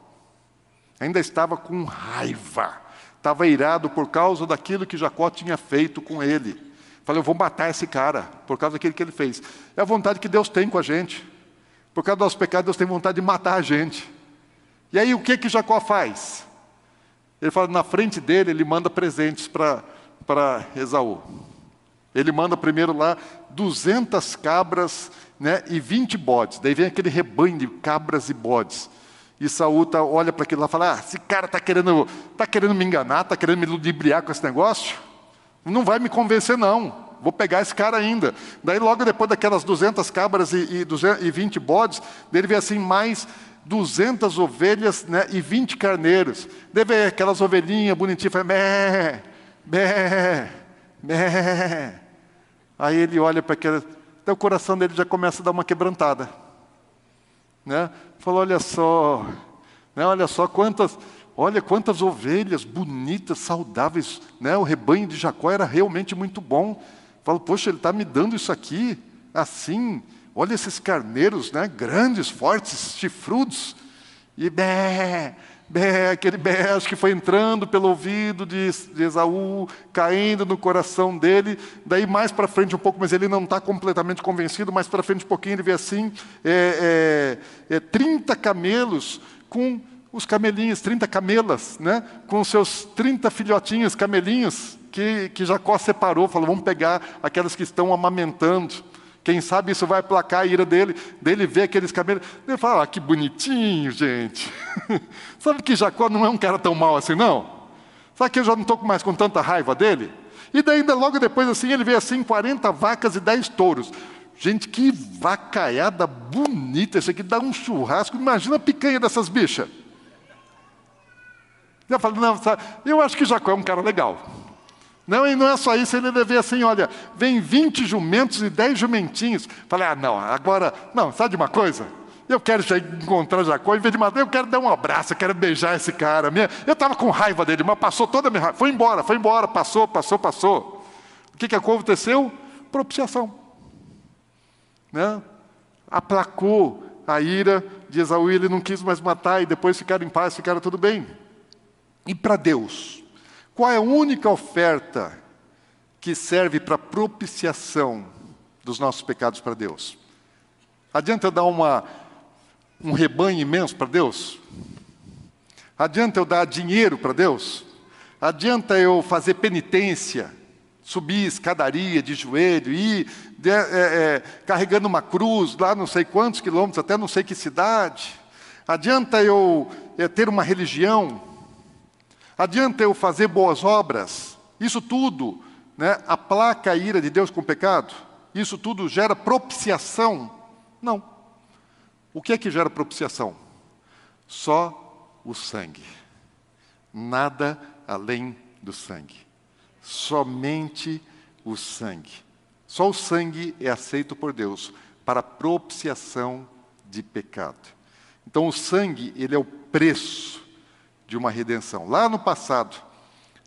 Ainda estava com raiva. Estava irado por causa daquilo que Jacó tinha feito com ele. Falei, eu vou matar esse cara por causa daquilo que ele fez. É a vontade que Deus tem com a gente. Por causa do nosso pecado, Deus tem vontade de matar a gente. E aí o que que Jacó faz? Ele fala, na frente dele, ele manda presentes para Esaú. Ele manda primeiro lá 200 cabras né, e 20 bodes. Daí vem aquele rebanho de cabras e bodes. E Saul tá, olha para aquilo lá e fala: ah, esse cara está querendo, tá querendo me enganar, está querendo me ludibriar com esse negócio? Não vai me convencer, não. Vou pegar esse cara ainda. Daí, logo depois daquelas 200 cabras e, e, 200, e 20 bodes, ele vê assim: mais 200 ovelhas né, e 20 carneiros. Deve aquelas ovelhinhas bonitinhas, fala, bé, bé, bé. Aí ele olha para aquela. Até o coração dele já começa a dar uma quebrantada. Né? Falou: olha só, né, olha só quantas. Olha quantas ovelhas bonitas, saudáveis. Né? O rebanho de Jacó era realmente muito bom. Falo, poxa, ele está me dando isso aqui, assim. Olha esses carneiros, né? grandes, fortes, chifrudos. E bé, Bé, aquele bé, acho que foi entrando pelo ouvido de, de Esaú, caindo no coração dele. Daí mais para frente um pouco, mas ele não está completamente convencido. Mais para frente um pouquinho ele vê assim: é, é, é, 30 camelos com os camelinhos, 30 camelas, né? com seus 30 filhotinhos, camelinhos, que, que Jacó separou, falou: vamos pegar aquelas que estão amamentando. Quem sabe isso vai aplacar a ira dele, dele ver aqueles cabelos. Ele fala, ah, que bonitinho, gente. [laughs] sabe que Jacó não é um cara tão mal assim, não? Sabe que eu já não estou mais com tanta raiva dele? E daí, ainda logo depois, assim, ele vê assim 40 vacas e 10 touros. Gente, que vacaiada bonita, isso aqui dá um churrasco. Imagina a picanha dessas bichas. Eu falo, não, sabe, eu acho que Jacó é um cara legal. Não, e não é só isso, ele deve assim, olha, vem 20 jumentos e 10 jumentinhos. Falei, ah, não, agora, não, sabe de uma coisa? Eu quero encontrar Jacó, em vez de matar, eu quero dar um abraço, eu quero beijar esse cara. Eu estava com raiva dele, mas passou toda a minha raiva. Foi embora, foi embora, passou, passou, passou. O que, que aconteceu? Propiciação. Né? Aplacou a ira de Esaú, ele não quis mais matar, e depois ficaram em paz, ficaram tudo bem. E para Deus? Qual é a única oferta que serve para propiciação dos nossos pecados para Deus? Adianta eu dar uma, um rebanho imenso para Deus? Adianta eu dar dinheiro para Deus? Adianta eu fazer penitência, subir escadaria de joelho, ir de, é, é, carregando uma cruz lá não sei quantos quilômetros, até não sei que cidade? Adianta eu é, ter uma religião? Adianta eu fazer boas obras? Isso tudo né, aplaca a ira de Deus com o pecado? Isso tudo gera propiciação? Não. O que é que gera propiciação? Só o sangue. Nada além do sangue. Somente o sangue. Só o sangue é aceito por Deus para propiciação de pecado. Então o sangue, ele é o preço de uma redenção. Lá no passado,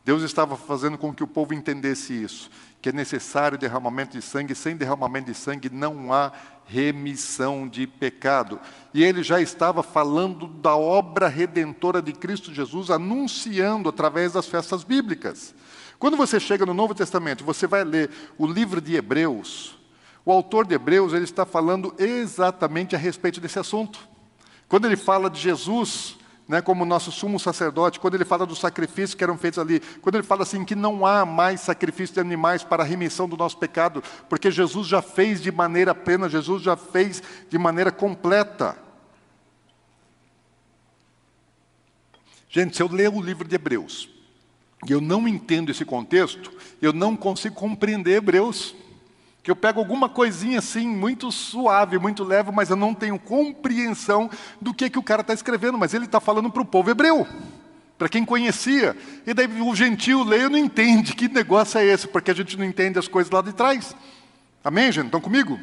Deus estava fazendo com que o povo entendesse isso, que é necessário derramamento de sangue, sem derramamento de sangue não há remissão de pecado. E ele já estava falando da obra redentora de Cristo Jesus, anunciando através das festas bíblicas. Quando você chega no Novo Testamento, você vai ler o livro de Hebreus, o autor de Hebreus ele está falando exatamente a respeito desse assunto. Quando ele fala de Jesus, né, como nosso sumo sacerdote, quando ele fala dos sacrifícios que eram feitos ali, quando ele fala assim que não há mais sacrifício de animais para a remissão do nosso pecado, porque Jesus já fez de maneira plena, Jesus já fez de maneira completa. Gente, se eu ler o livro de Hebreus e eu não entendo esse contexto, eu não consigo compreender Hebreus que eu pego alguma coisinha assim, muito suave, muito leve, mas eu não tenho compreensão do que, que o cara está escrevendo, mas ele está falando para o povo hebreu, para quem conhecia. E daí o gentil lê e não entende que negócio é esse, porque a gente não entende as coisas lá de trás. Amém, gente? Estão comigo?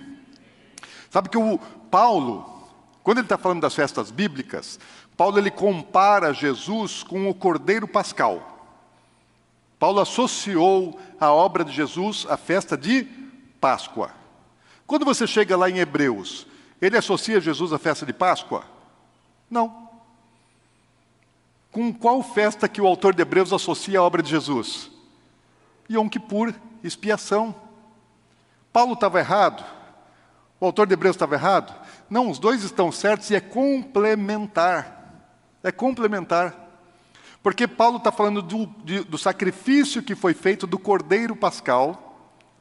Sabe que o Paulo, quando ele está falando das festas bíblicas, Paulo ele compara Jesus com o Cordeiro Pascal. Paulo associou a obra de Jesus à festa de Páscoa. Quando você chega lá em Hebreus, ele associa Jesus à festa de Páscoa? Não. com qual festa que o autor de Hebreus associa a obra de Jesus? Yom Kippur, expiação. Paulo estava errado? O autor de Hebreus estava errado? Não, os dois estão certos e é complementar. É complementar. Porque Paulo está falando do, de, do sacrifício que foi feito do Cordeiro Pascal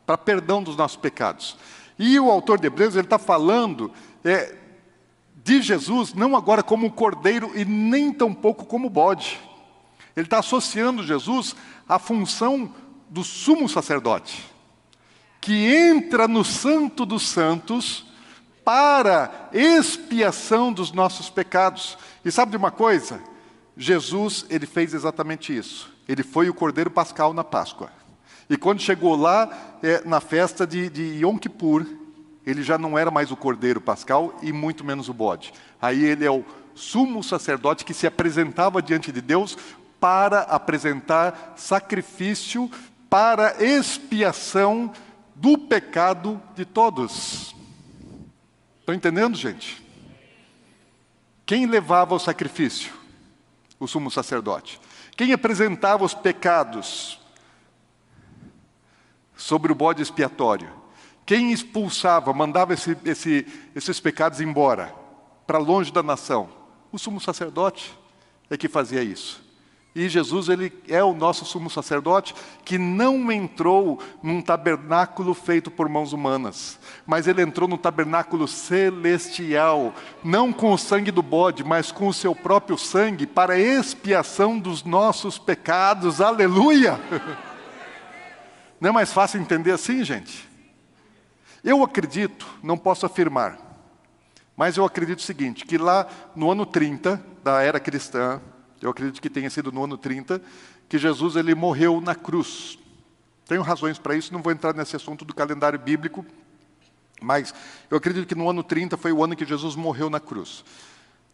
para perdão dos nossos pecados. E o autor de Hebreus está falando é, de Jesus, não agora como cordeiro e nem tampouco como bode. Ele está associando Jesus à função do sumo sacerdote, que entra no Santo dos Santos para expiação dos nossos pecados. E sabe de uma coisa? Jesus, ele fez exatamente isso. Ele foi o cordeiro pascal na Páscoa. E quando chegou lá, é, na festa de, de Yom Kippur, ele já não era mais o cordeiro pascal e muito menos o bode. Aí ele é o sumo sacerdote que se apresentava diante de Deus para apresentar sacrifício para expiação do pecado de todos. Estão entendendo, gente? Quem levava o sacrifício? O sumo sacerdote. Quem apresentava os pecados? Sobre o bode expiatório. Quem expulsava, mandava esse, esse, esses pecados embora, para longe da nação? O sumo sacerdote é que fazia isso. E Jesus, ele é o nosso sumo sacerdote que não entrou num tabernáculo feito por mãos humanas, mas ele entrou no tabernáculo celestial, não com o sangue do bode, mas com o seu próprio sangue, para expiação dos nossos pecados. Aleluia! [laughs] Não é mais fácil entender assim, gente? Eu acredito, não posso afirmar, mas eu acredito o seguinte: que lá no ano 30 da era cristã, eu acredito que tenha sido no ano 30, que Jesus ele morreu na cruz. Tenho razões para isso, não vou entrar nesse assunto do calendário bíblico, mas eu acredito que no ano 30 foi o ano que Jesus morreu na cruz.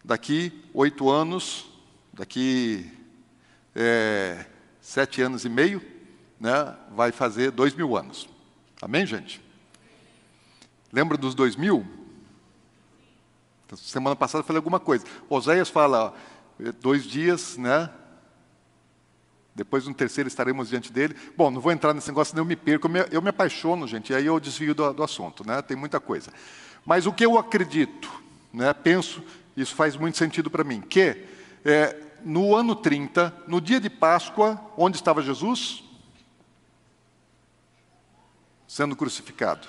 Daqui oito anos, daqui é, sete anos e meio, né, vai fazer dois mil anos. Amém, gente? Lembra dos dois mil? Semana passada eu falei alguma coisa. Oséias fala, ó, dois dias, né? Depois no terceiro estaremos diante dele. Bom, não vou entrar nesse negócio, eu me perco. Eu me, eu me apaixono, gente, e aí eu desvio do, do, assunto, né? Tem muita coisa. Mas o que eu acredito, né? Penso, isso faz muito sentido para mim, que é, no ano 30, no dia de Páscoa, onde estava Jesus? Sendo crucificado.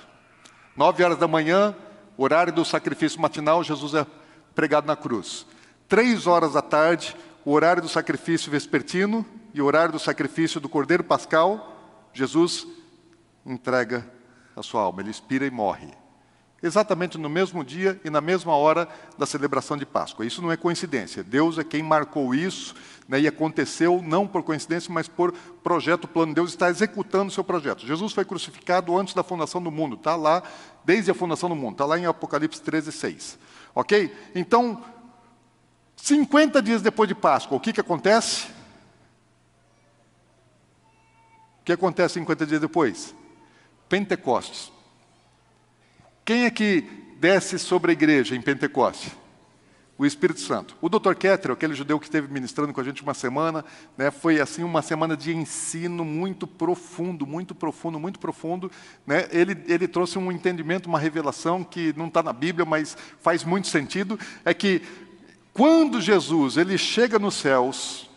Nove horas da manhã, horário do sacrifício matinal, Jesus é pregado na cruz. Três horas da tarde, o horário do sacrifício vespertino e o horário do sacrifício do Cordeiro Pascal, Jesus entrega a sua alma, ele expira e morre exatamente no mesmo dia e na mesma hora da celebração de Páscoa. Isso não é coincidência. Deus é quem marcou isso, né, e aconteceu não por coincidência, mas por projeto, plano. Deus está executando o seu projeto. Jesus foi crucificado antes da fundação do mundo, está lá desde a fundação do mundo, está lá em Apocalipse 13, 6. Ok? Então, 50 dias depois de Páscoa, o que, que acontece? O que acontece 50 dias depois? Pentecostes. Quem é que desce sobre a igreja em Pentecoste? O Espírito Santo. O Dr. Ketter, aquele judeu que esteve ministrando com a gente uma semana, né, foi assim uma semana de ensino muito profundo, muito profundo, muito profundo. Né? Ele, ele trouxe um entendimento, uma revelação que não está na Bíblia, mas faz muito sentido. É que quando Jesus ele chega nos céus,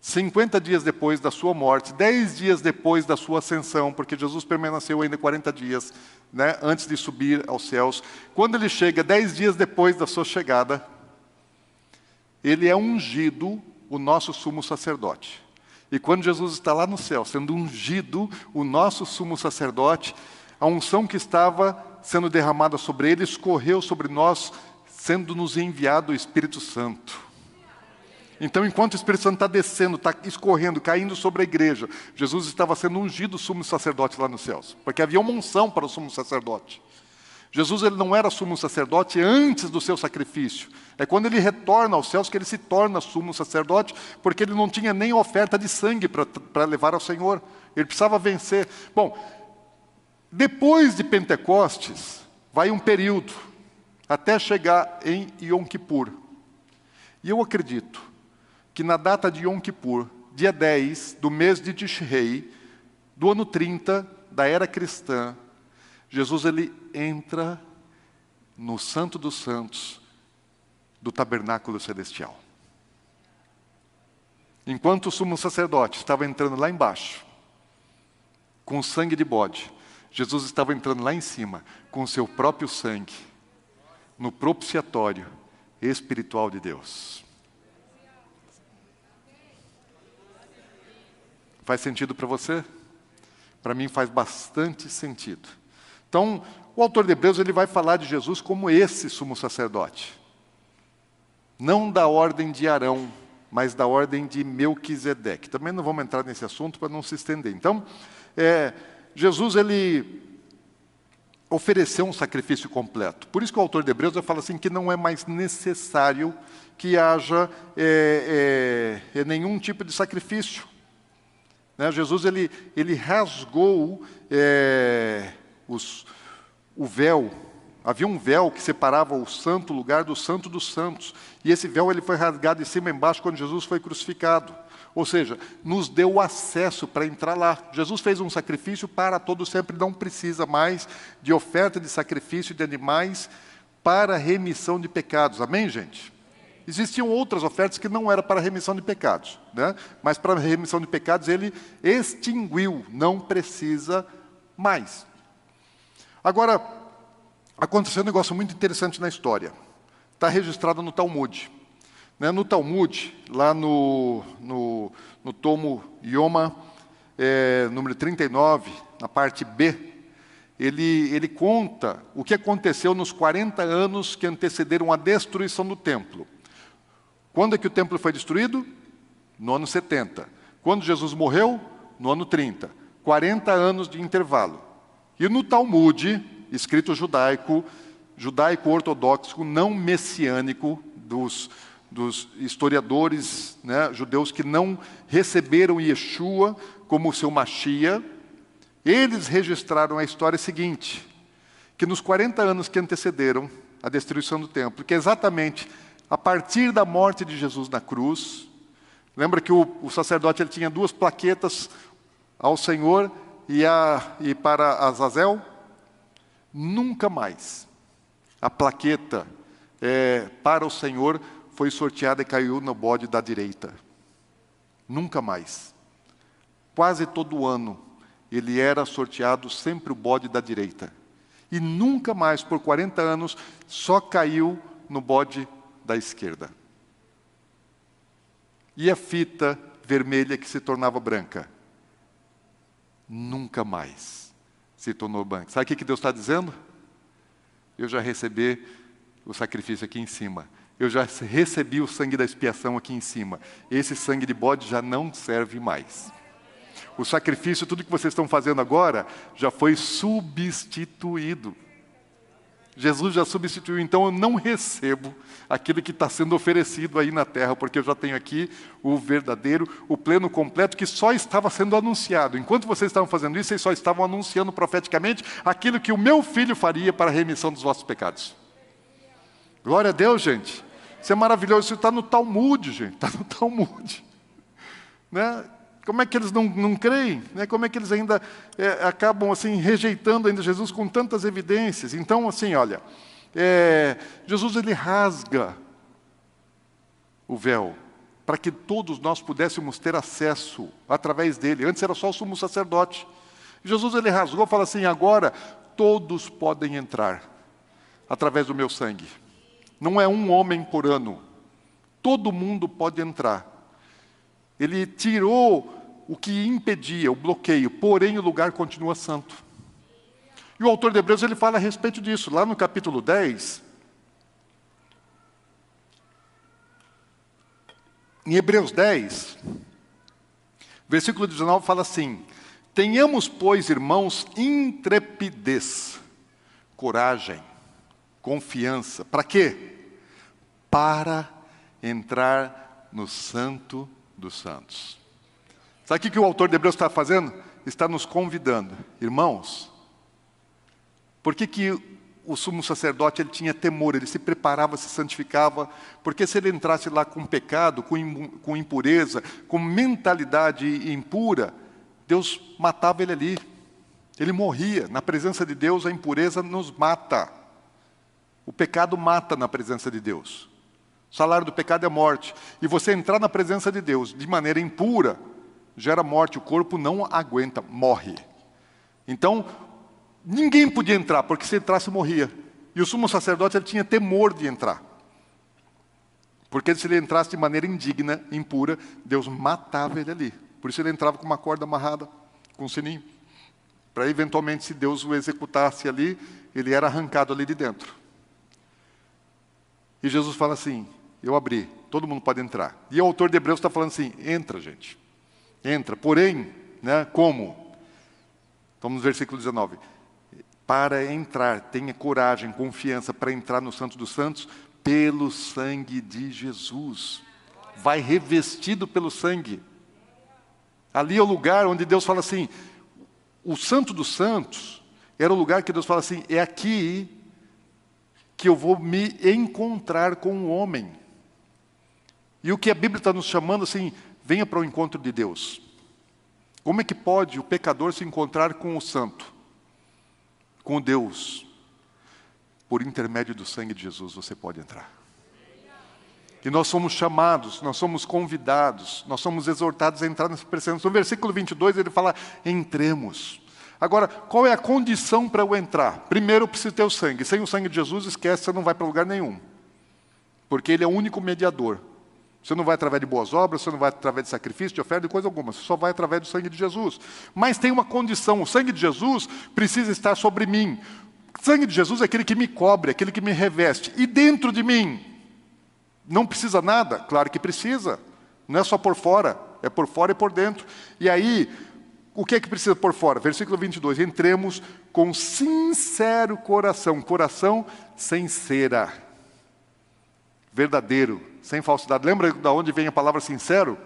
50 dias depois da sua morte, 10 dias depois da sua ascensão, porque Jesus permaneceu ainda 40 dias né, antes de subir aos céus. Quando ele chega, 10 dias depois da sua chegada, ele é ungido o nosso sumo sacerdote. E quando Jesus está lá no céu, sendo ungido o nosso sumo sacerdote, a unção que estava sendo derramada sobre ele escorreu sobre nós, sendo nos enviado o Espírito Santo. Então, enquanto o Espírito Santo está descendo, está escorrendo, caindo sobre a igreja, Jesus estava sendo ungido sumo sacerdote lá nos céus, porque havia uma unção para o sumo sacerdote. Jesus ele não era sumo sacerdote antes do seu sacrifício. É quando ele retorna aos céus que ele se torna sumo sacerdote, porque ele não tinha nem oferta de sangue para levar ao Senhor. Ele precisava vencer. Bom, depois de Pentecostes, vai um período até chegar em Yom Kippur. E eu acredito que na data de Yom Kippur, dia 10 do mês de Tishrei, do ano 30 da era cristã, Jesus ele entra no Santo dos Santos do tabernáculo celestial. Enquanto o sumo sacerdote estava entrando lá embaixo, com o sangue de bode, Jesus estava entrando lá em cima, com o seu próprio sangue, no propiciatório espiritual de Deus. Faz sentido para você? Para mim faz bastante sentido. Então, o autor de Hebreus ele vai falar de Jesus como esse sumo sacerdote. Não da ordem de Arão, mas da ordem de Melquisedeque. Também não vamos entrar nesse assunto para não se estender. Então, é, Jesus ele ofereceu um sacrifício completo. Por isso que o autor de Hebreus fala assim que não é mais necessário que haja é, é, é nenhum tipo de sacrifício. Né? Jesus ele, ele rasgou é, os, o véu. Havia um véu que separava o santo lugar do santo dos santos. E esse véu ele foi rasgado de cima e embaixo quando Jesus foi crucificado. Ou seja, nos deu acesso para entrar lá. Jesus fez um sacrifício para todos sempre, não precisa mais de oferta de sacrifício de animais para remissão de pecados. Amém, gente? Existiam outras ofertas que não eram para remissão de pecados, né? mas para remissão de pecados ele extinguiu, não precisa mais. Agora, aconteceu um negócio muito interessante na história. Está registrado no Talmud. Né, no Talmud, lá no, no, no tomo Yoma, é, número 39, na parte B, ele, ele conta o que aconteceu nos 40 anos que antecederam a destruição do templo. Quando é que o templo foi destruído? No ano 70. Quando Jesus morreu? No ano 30. 40 anos de intervalo. E no Talmud, escrito judaico, judaico ortodoxo, não messiânico, dos dos historiadores né, judeus que não receberam Yeshua como seu Machia, eles registraram a história seguinte: que nos 40 anos que antecederam a destruição do templo, que é exatamente a partir da morte de Jesus na cruz, lembra que o, o sacerdote ele tinha duas plaquetas ao Senhor e, a, e para Azazel? Nunca mais a plaqueta é, para o Senhor foi sorteada e caiu no bode da direita. Nunca mais. Quase todo ano ele era sorteado sempre o bode da direita. E nunca mais, por 40 anos, só caiu no bode da esquerda. E a fita vermelha que se tornava branca? Nunca mais se tornou branca. Sabe o que Deus está dizendo? Eu já recebi o sacrifício aqui em cima eu já recebi o sangue da expiação aqui em cima. Esse sangue de bode já não serve mais. O sacrifício, tudo que vocês estão fazendo agora, já foi substituído. Jesus já substituiu, então eu não recebo aquilo que está sendo oferecido aí na terra, porque eu já tenho aqui o verdadeiro, o pleno completo que só estava sendo anunciado. Enquanto vocês estavam fazendo isso, vocês só estavam anunciando profeticamente aquilo que o meu filho faria para a remissão dos vossos pecados. Glória a Deus, gente. Isso é maravilhoso, isso está no Talmud, gente, está no Talmud. [laughs] Né? Como é que eles não, não creem? Né? Como é que eles ainda é, acabam assim rejeitando ainda Jesus com tantas evidências? Então, assim, olha, é, Jesus ele rasga o véu para que todos nós pudéssemos ter acesso através dele. Antes era só o sumo sacerdote. Jesus ele rasgou, fala assim: agora todos podem entrar através do meu sangue. Não é um homem por ano. Todo mundo pode entrar. Ele tirou o que impedia, o bloqueio, porém o lugar continua santo. E o autor de Hebreus ele fala a respeito disso, lá no capítulo 10. Em Hebreus 10, versículo 19 fala assim: Tenhamos, pois, irmãos, intrepidez, coragem, confiança. Para quê? Para entrar no Santo dos Santos. Sabe o que o autor de Hebreus está fazendo? Está nos convidando. Irmãos, por que, que o sumo sacerdote ele tinha temor, ele se preparava, se santificava, porque se ele entrasse lá com pecado, com, impureza, com mentalidade impura, Deus matava ele ali. Ele morria. Na presença de Deus, a impureza nos mata. O pecado mata na presença de Deus. O salário do pecado é morte. E você entrar na presença de Deus de maneira impura gera morte. O corpo não aguenta, morre. Então, ninguém podia entrar, porque se entrasse, morria. E o sumo sacerdote ele tinha temor de entrar. Porque se ele entrasse de maneira indigna, impura, Deus matava ele ali. Por isso ele entrava com uma corda amarrada, com um sininho. Para eventualmente, se Deus o executasse ali, ele era arrancado ali de dentro. E Jesus fala assim: Eu abri, todo mundo pode entrar. E o autor de Hebreus está falando assim: Entra, gente. Entra. Porém, né, como? Vamos no versículo 19. Para entrar, tenha coragem, confiança para entrar no Santo dos Santos pelo sangue de Jesus. Vai revestido pelo sangue. Ali é o lugar onde Deus fala assim: o Santo dos Santos era o lugar que Deus fala assim: é aqui que eu vou me encontrar com o homem. E o que a Bíblia está nos chamando assim, venha para o encontro de Deus. Como é que pode o pecador se encontrar com o santo? Com Deus. Por intermédio do sangue de Jesus você pode entrar. E nós somos chamados, nós somos convidados, nós somos exortados a entrar nessa presença. No versículo 22 ele fala: entremos. Agora, qual é a condição para eu entrar? Primeiro, eu preciso ter o sangue. Sem o sangue de Jesus, esquece, você não vai para lugar nenhum. Porque ele é o único mediador. Você não vai através de boas obras, você não vai através de sacrifício, de oferta, de coisa alguma. Você só vai através do sangue de Jesus. Mas tem uma condição: o sangue de Jesus precisa estar sobre mim. O sangue de Jesus é aquele que me cobre, aquele que me reveste. E dentro de mim, não precisa nada? Claro que precisa. Não é só por fora, é por fora e por dentro. E aí, o que é que precisa por fora? Versículo 22. Entremos com sincero coração, coração sem cera, verdadeiro, sem falsidade. Lembra de onde vem a palavra sincero?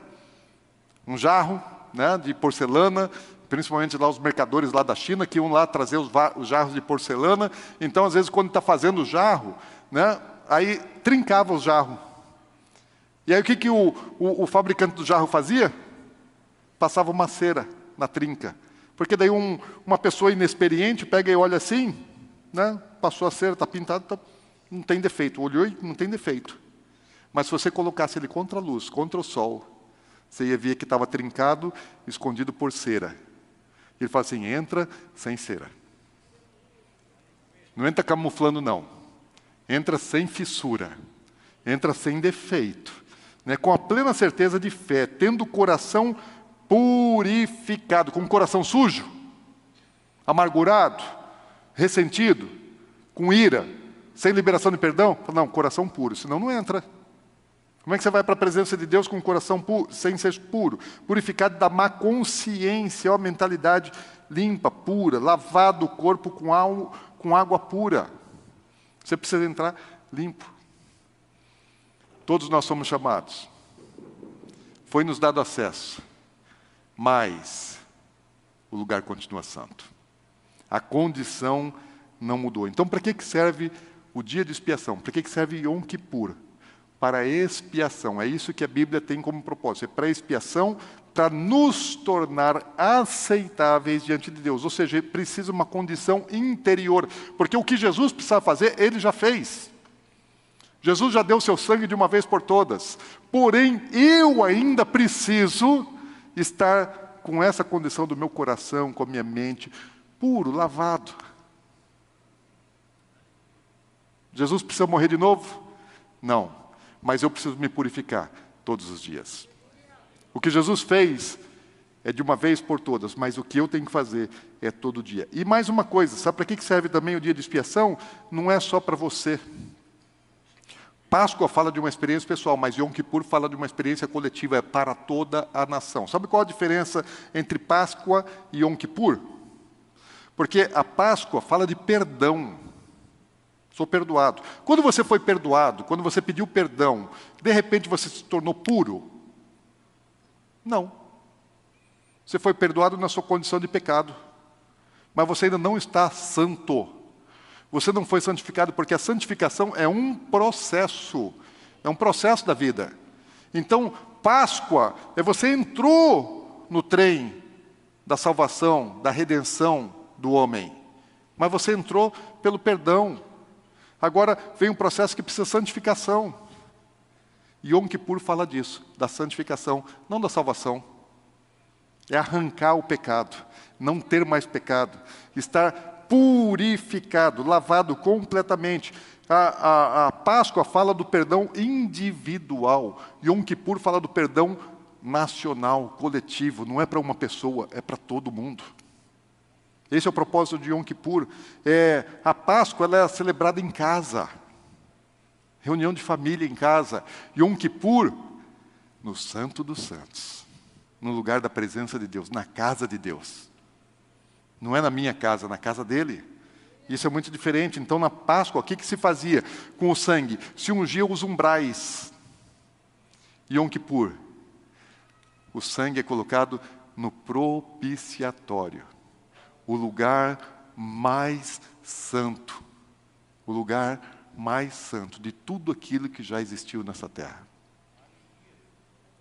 Um jarro né, de porcelana, principalmente lá os mercadores lá da China, que iam lá trazer os, os jarros de porcelana. Então, às vezes, quando está fazendo o jarro, né, aí trincava os jarros. E aí o que, que o, o, o fabricante do jarro fazia? Passava uma cera na trinca. Porque daí um, uma pessoa inexperiente pega e olha assim, né? passou a cera, está pintado, tá, não tem defeito. Olhou e não tem defeito. Mas se você colocasse ele contra a luz, contra o sol, você ia ver que estava trincado, escondido por cera. Ele fala assim: entra sem cera. Não entra camuflando, não. Entra sem fissura. Entra sem defeito né, com a plena certeza de fé, tendo o coração purificado, com o coração sujo, amargurado, ressentido, com ira, sem liberação de perdão? Não, coração puro, senão não entra. Como é que você vai para a presença de Deus com o coração puro, sem ser puro? Purificado da má consciência, ó, mentalidade limpa, pura, lavado o corpo com, com água pura. Você precisa entrar limpo. Todos nós somos chamados. Foi nos dado acesso. Mas o lugar continua santo. A condição não mudou. Então, para que serve o dia de expiação? Para que serve Yom Kippur? Para expiação. É isso que a Bíblia tem como propósito. É para expiação, para nos tornar aceitáveis diante de Deus. Ou seja, precisa uma condição interior. Porque o que Jesus precisava fazer, ele já fez. Jesus já deu seu sangue de uma vez por todas. Porém, eu ainda preciso estar com essa condição do meu coração, com a minha mente, puro, lavado. Jesus precisa morrer de novo? Não. Mas eu preciso me purificar todos os dias. O que Jesus fez é de uma vez por todas, mas o que eu tenho que fazer é todo dia. E mais uma coisa, sabe para que serve também o dia de expiação? Não é só para você. Páscoa fala de uma experiência pessoal, mas Yom Kippur fala de uma experiência coletiva, é para toda a nação. Sabe qual a diferença entre Páscoa e Yom Kippur? Porque a Páscoa fala de perdão. Sou perdoado. Quando você foi perdoado, quando você pediu perdão, de repente você se tornou puro? Não. Você foi perdoado na sua condição de pecado. Mas você ainda não está santo. Você não foi santificado porque a santificação é um processo, é um processo da vida. Então, Páscoa é você entrou no trem da salvação, da redenção do homem, mas você entrou pelo perdão. Agora vem um processo que precisa de santificação. Yom Kippur fala disso, da santificação, não da salvação. É arrancar o pecado, não ter mais pecado, estar purificado, lavado completamente. A, a, a Páscoa fala do perdão individual, Yom Kippur fala do perdão nacional, coletivo, não é para uma pessoa, é para todo mundo. Esse é o propósito de Yom Kippur. É, a Páscoa ela é celebrada em casa reunião de família em casa, Yom Kippur, no Santo dos Santos, no lugar da presença de Deus, na casa de Deus. Não é na minha casa, na casa dele. Isso é muito diferente. Então, na Páscoa, o que, que se fazia com o sangue? Se ungia os umbrais. Yom Kippur, o sangue é colocado no propiciatório, o lugar mais santo, o lugar mais santo de tudo aquilo que já existiu nessa terra.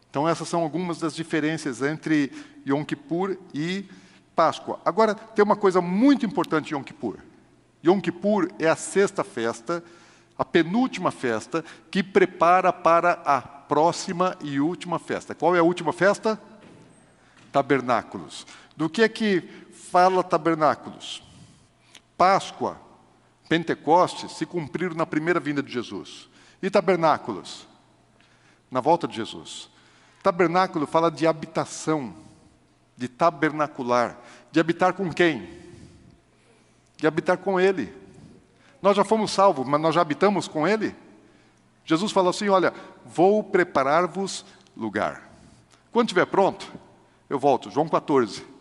Então, essas são algumas das diferenças entre Yom Kippur e Páscoa. Agora, tem uma coisa muito importante em Yom Kippur. Yom Kippur é a sexta festa, a penúltima festa, que prepara para a próxima e última festa. Qual é a última festa? Tabernáculos. Do que é que fala tabernáculos? Páscoa Pentecostes se cumpriram na primeira vinda de Jesus. E tabernáculos? Na volta de Jesus. Tabernáculo fala de habitação, de tabernacular, de habitar com quem? De habitar com Ele. Nós já fomos salvos, mas nós já habitamos com Ele? Jesus falou assim: Olha, vou preparar-vos lugar. Quando estiver pronto, eu volto. João 14.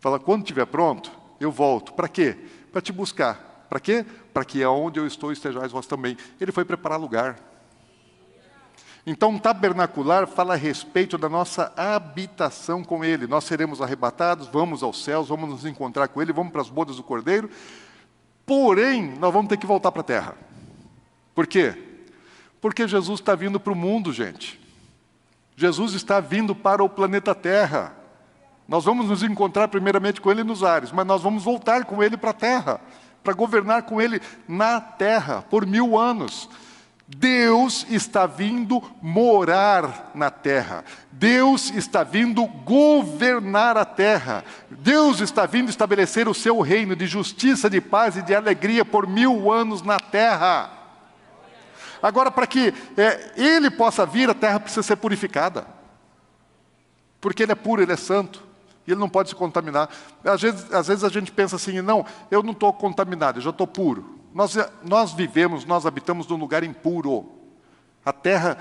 Fala, quando estiver pronto, eu volto. Para quê? Para te buscar. Para quê? Para que aonde eu estou estejais vós também. Ele foi preparar lugar. Então, tabernacular fala a respeito da nossa habitação com Ele. Nós seremos arrebatados, vamos aos céus, vamos nos encontrar com Ele, vamos para as bodas do Cordeiro. Porém, nós vamos ter que voltar para a terra. Por quê? Porque Jesus está vindo para o mundo, gente. Jesus está vindo para o planeta Terra. Nós vamos nos encontrar primeiramente com Ele nos ares, mas nós vamos voltar com Ele para a terra para governar com ele na terra por mil anos. Deus está vindo morar na terra. Deus está vindo governar a terra. Deus está vindo estabelecer o seu reino de justiça, de paz e de alegria por mil anos na terra. Agora, para que é, ele possa vir, a terra precisa ser purificada. Porque ele é puro, ele é santo e ele não pode se contaminar. Às vezes, às vezes a gente pensa assim, não, eu não estou contaminado, eu já estou puro. Nós, nós vivemos, nós habitamos num lugar impuro. A terra,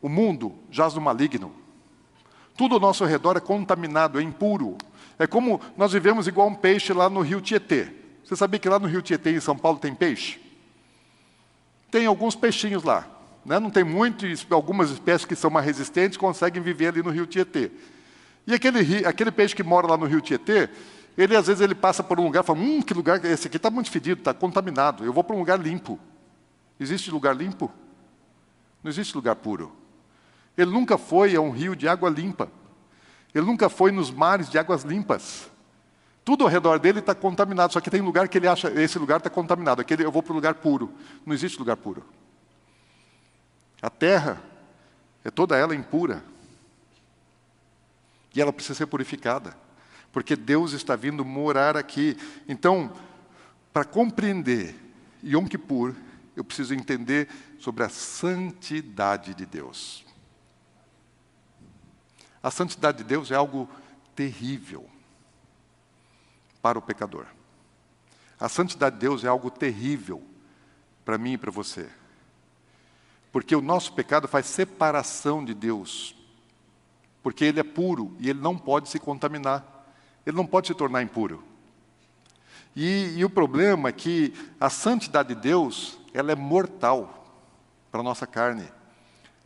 o mundo, jaz no maligno. Tudo ao nosso redor é contaminado, é impuro. É como nós vivemos igual um peixe lá no rio Tietê. Você sabia que lá no rio Tietê, em São Paulo, tem peixe? Tem alguns peixinhos lá. Né? Não tem muitos, algumas espécies que são mais resistentes conseguem viver ali no rio Tietê. E aquele, aquele peixe que mora lá no rio Tietê, ele às vezes ele passa por um lugar e fala, hum, que lugar, esse aqui está muito fedido, está contaminado, eu vou para um lugar limpo. Existe lugar limpo? Não existe lugar puro. Ele nunca foi a um rio de água limpa. Ele nunca foi nos mares de águas limpas. Tudo ao redor dele está contaminado, só que tem lugar que ele acha, esse lugar está contaminado, aquele eu vou para o lugar puro. Não existe lugar puro. A terra é toda ela impura. E ela precisa ser purificada, porque Deus está vindo morar aqui. Então, para compreender Yom Kippur, eu preciso entender sobre a santidade de Deus. A santidade de Deus é algo terrível para o pecador. A santidade de Deus é algo terrível para mim e para você. Porque o nosso pecado faz separação de Deus porque ele é puro e ele não pode se contaminar, ele não pode se tornar impuro. E, e o problema é que a santidade de Deus, ela é mortal para a nossa carne.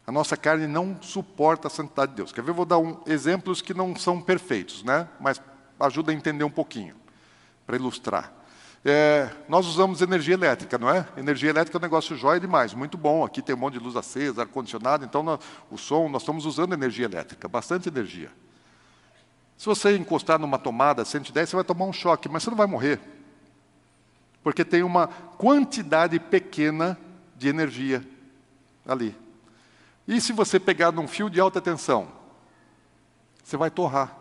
A nossa carne não suporta a santidade de Deus. Quer ver? Eu vou dar um, exemplos que não são perfeitos, né? mas ajuda a entender um pouquinho, para ilustrar. É, nós usamos energia elétrica, não é? Energia elétrica é um negócio jóia demais, muito bom. Aqui tem um monte de luz acesa, ar-condicionado, então no, o som, nós estamos usando energia elétrica, bastante energia. Se você encostar numa tomada 110, você vai tomar um choque, mas você não vai morrer. Porque tem uma quantidade pequena de energia ali. E se você pegar num fio de alta tensão, você vai torrar.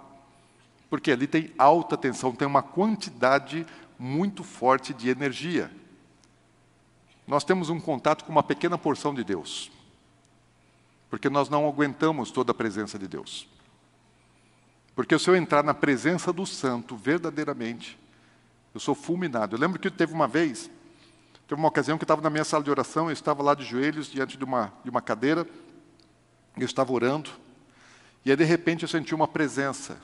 Porque ali tem alta tensão, tem uma quantidade muito forte de energia. Nós temos um contato com uma pequena porção de Deus. Porque nós não aguentamos toda a presença de Deus. Porque se eu entrar na presença do santo verdadeiramente, eu sou fulminado. Eu lembro que teve uma vez, teve uma ocasião que eu estava na minha sala de oração, eu estava lá de joelhos diante de uma, de uma cadeira, eu estava orando, e aí de repente eu senti uma presença.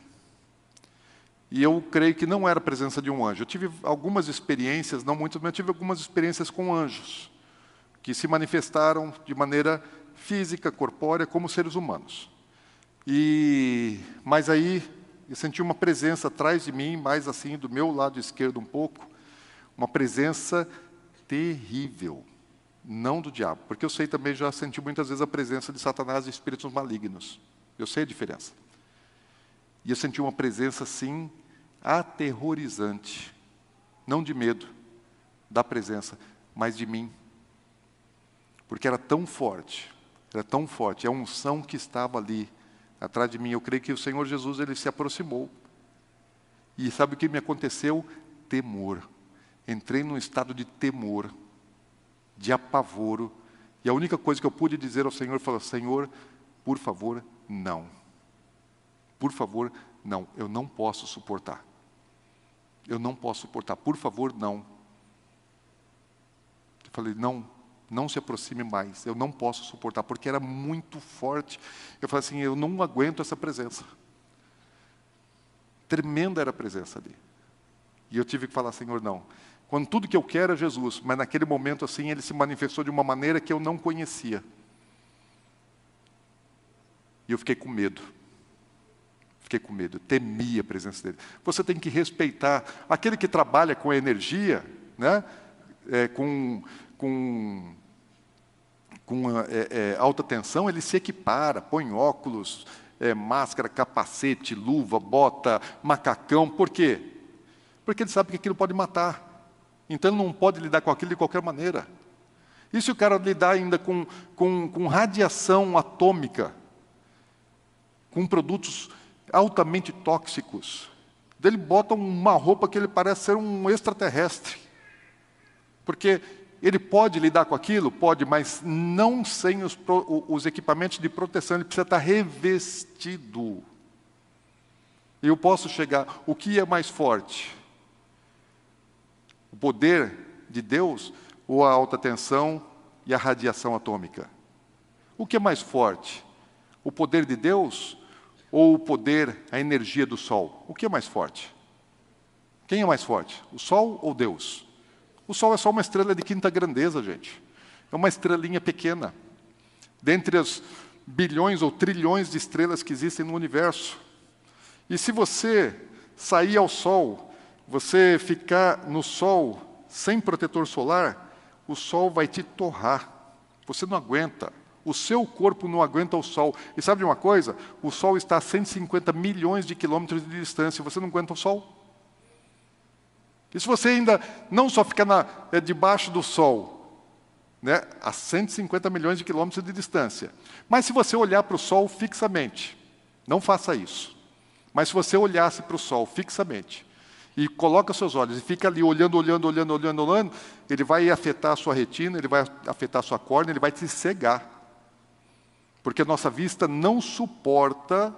E eu creio que não era a presença de um anjo. Eu tive algumas experiências, não muitas, mas eu tive algumas experiências com anjos, que se manifestaram de maneira física, corpórea, como seres humanos. E, mas aí eu senti uma presença atrás de mim, mais assim, do meu lado esquerdo um pouco, uma presença terrível, não do diabo, porque eu sei também, já senti muitas vezes a presença de Satanás e espíritos malignos. Eu sei a diferença. E eu senti uma presença, assim, aterrorizante, não de medo da presença, mas de mim. Porque era tão forte, era tão forte, a unção que estava ali atrás de mim. Eu creio que o Senhor Jesus ele se aproximou. E sabe o que me aconteceu? Temor. Entrei num estado de temor, de apavoro. E a única coisa que eu pude dizer ao Senhor foi: Senhor, por favor, não. Por favor, não. Eu não posso suportar. Eu não posso suportar. Por favor, não. Eu falei, não, não se aproxime mais. Eu não posso suportar, porque era muito forte. Eu falei assim, eu não aguento essa presença. Tremenda era a presença ali. E eu tive que falar, Senhor, não. Quando tudo que eu quero é Jesus, mas naquele momento assim ele se manifestou de uma maneira que eu não conhecia. E eu fiquei com medo fiquei com medo, temia a presença dele. Você tem que respeitar aquele que trabalha com energia, né? É, com, com, com é, é, alta tensão, ele se equipara, põe óculos, é, máscara, capacete, luva, bota, macacão. Por quê? Porque ele sabe que aquilo pode matar. Então ele não pode lidar com aquilo de qualquer maneira. E se o cara lidar ainda com, com, com radiação atômica, com produtos altamente tóxicos. Ele bota uma roupa que ele parece ser um extraterrestre. Porque ele pode lidar com aquilo? Pode, mas não sem os, os equipamentos de proteção, ele precisa estar revestido. Eu posso chegar, o que é mais forte? O poder de Deus ou a alta tensão e a radiação atômica? O que é mais forte? O poder de Deus ou o poder, a energia do Sol? O que é mais forte? Quem é mais forte? O Sol ou Deus? O Sol é só uma estrela de quinta grandeza, gente. É uma estrelinha pequena. Dentre as bilhões ou trilhões de estrelas que existem no universo. E se você sair ao Sol, você ficar no Sol sem protetor solar, o Sol vai te torrar. Você não aguenta. O seu corpo não aguenta o sol. E sabe de uma coisa? O sol está a 150 milhões de quilômetros de distância. Você não aguenta o sol? E se você ainda não só fica na, é, debaixo do sol, né, a 150 milhões de quilômetros de distância, mas se você olhar para o sol fixamente, não faça isso. Mas se você olhasse para o sol fixamente e coloca seus olhos e fica ali olhando, olhando, olhando, olhando, olhando, ele vai afetar a sua retina, ele vai afetar a sua córnea, ele vai te cegar porque nossa vista não suporta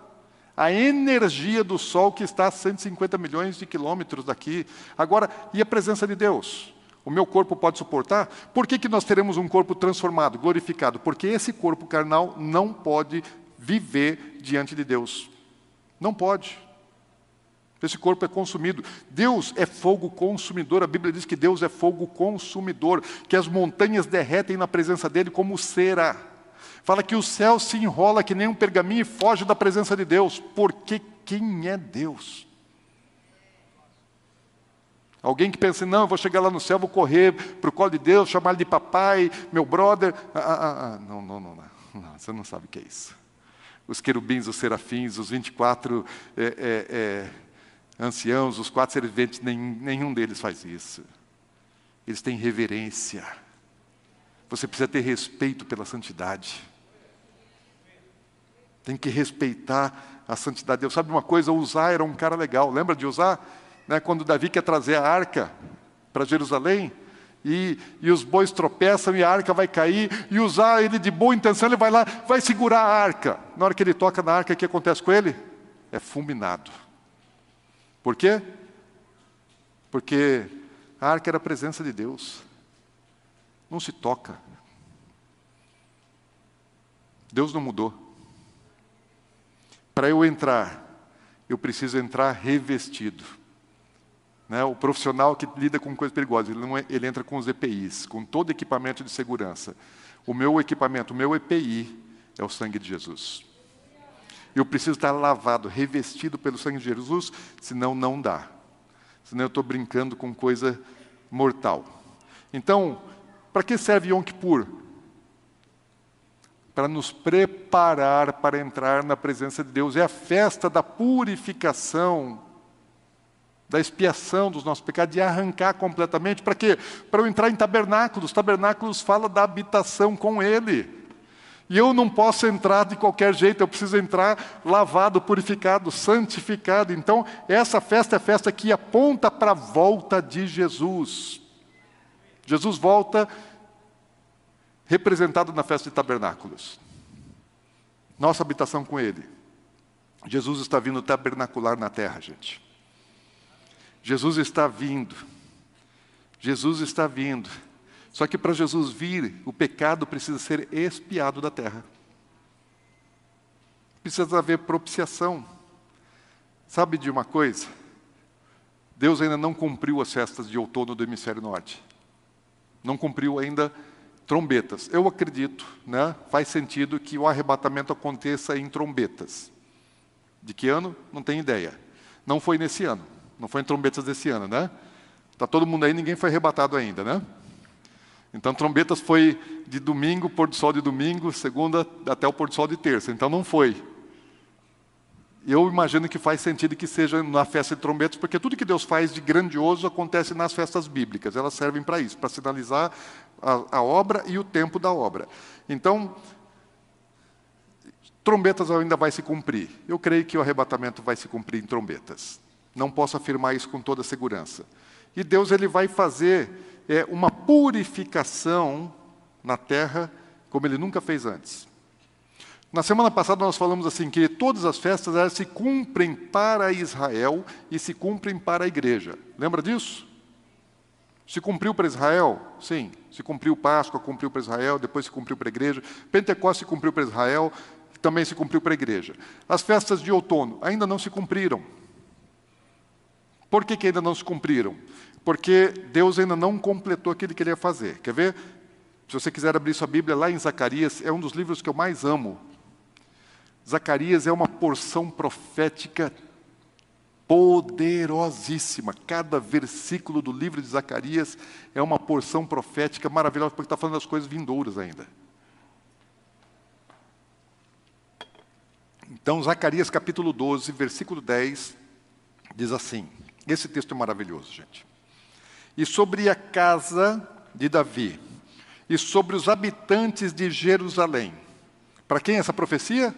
a energia do Sol que está a 150 milhões de quilômetros daqui. Agora, e a presença de Deus? O meu corpo pode suportar? Por que, que nós teremos um corpo transformado, glorificado? Porque esse corpo carnal não pode viver diante de Deus. Não pode. Esse corpo é consumido. Deus é fogo consumidor. A Bíblia diz que Deus é fogo consumidor, que as montanhas derretem na presença dele como cera. Fala que o céu se enrola que nem um pergaminho e foge da presença de Deus, porque quem é Deus? Alguém que pensa, não, eu vou chegar lá no céu, vou correr para o colo de Deus, chamar ele de papai, meu brother. Ah, ah, ah, ah, não, não, não, não, você não sabe o que é isso. Os querubins, os serafins, os 24 é, é, é, anciãos, os quatro serventes, nenhum deles faz isso. Eles têm reverência. Você precisa ter respeito pela santidade. Tem que respeitar a santidade de Deus. Sabe uma coisa? Usar era um cara legal. Lembra de usar? Né, quando Davi quer trazer a arca para Jerusalém, e, e, os bois tropeçam e a arca vai cair, e usar ele de boa intenção, ele vai lá, vai segurar a arca. Na hora que ele toca na arca, o que acontece com ele? É fulminado. Por quê? Porque a arca era a presença de Deus. Não se toca. Deus não mudou. Para eu entrar, eu preciso entrar revestido. Né? O profissional que lida com coisas perigosas, ele, é, ele entra com os EPIs, com todo equipamento de segurança. O meu equipamento, o meu EPI é o sangue de Jesus. Eu preciso estar lavado, revestido pelo sangue de Jesus, senão não dá. Senão eu estou brincando com coisa mortal. Então, para que serve Yom Kippur? Para nos preparar para entrar na presença de Deus. É a festa da purificação da expiação dos nossos pecados, de arrancar completamente. Para quê? Para eu entrar em tabernáculos. Tabernáculos fala da habitação com Ele. E eu não posso entrar de qualquer jeito, eu preciso entrar lavado, purificado, santificado. Então, essa festa é a festa que aponta para a volta de Jesus. Jesus volta representado na festa de tabernáculos. Nossa habitação com Ele. Jesus está vindo tabernacular na terra, gente. Jesus está vindo. Jesus está vindo. Só que para Jesus vir, o pecado precisa ser expiado da terra. Precisa haver propiciação. Sabe de uma coisa? Deus ainda não cumpriu as festas de outono do hemisfério norte. Não cumpriu ainda trombetas. Eu acredito, né, faz sentido que o arrebatamento aconteça em trombetas. De que ano? Não tenho ideia. Não foi nesse ano. Não foi em trombetas desse ano, né? Está todo mundo aí, ninguém foi arrebatado ainda, né? Então, trombetas foi de domingo, pôr do sol de domingo, segunda até o pôr do sol de terça. Então, não foi. Eu imagino que faz sentido que seja na festa de trombetas, porque tudo que Deus faz de grandioso acontece nas festas bíblicas. Elas servem para isso, para sinalizar a, a obra e o tempo da obra. Então, trombetas ainda vai se cumprir. Eu creio que o arrebatamento vai se cumprir em trombetas. Não posso afirmar isso com toda segurança. E Deus ele vai fazer é, uma purificação na terra como ele nunca fez antes. Na semana passada nós falamos assim que todas as festas elas se cumprem para Israel e se cumprem para a igreja. Lembra disso? Se cumpriu para Israel? Sim. Se cumpriu Páscoa, cumpriu para Israel, depois se cumpriu para a igreja. Pentecostes se cumpriu para Israel, também se cumpriu para a igreja. As festas de outono ainda não se cumpriram. Por que, que ainda não se cumpriram? Porque Deus ainda não completou aquilo que ele ia fazer. Quer ver? Se você quiser abrir sua Bíblia lá em Zacarias, é um dos livros que eu mais amo. Zacarias é uma porção profética poderosíssima. Cada versículo do livro de Zacarias é uma porção profética maravilhosa, porque está falando das coisas vindouras ainda. Então, Zacarias capítulo 12, versículo 10, diz assim: esse texto é maravilhoso, gente. E sobre a casa de Davi, e sobre os habitantes de Jerusalém. Para quem é essa profecia?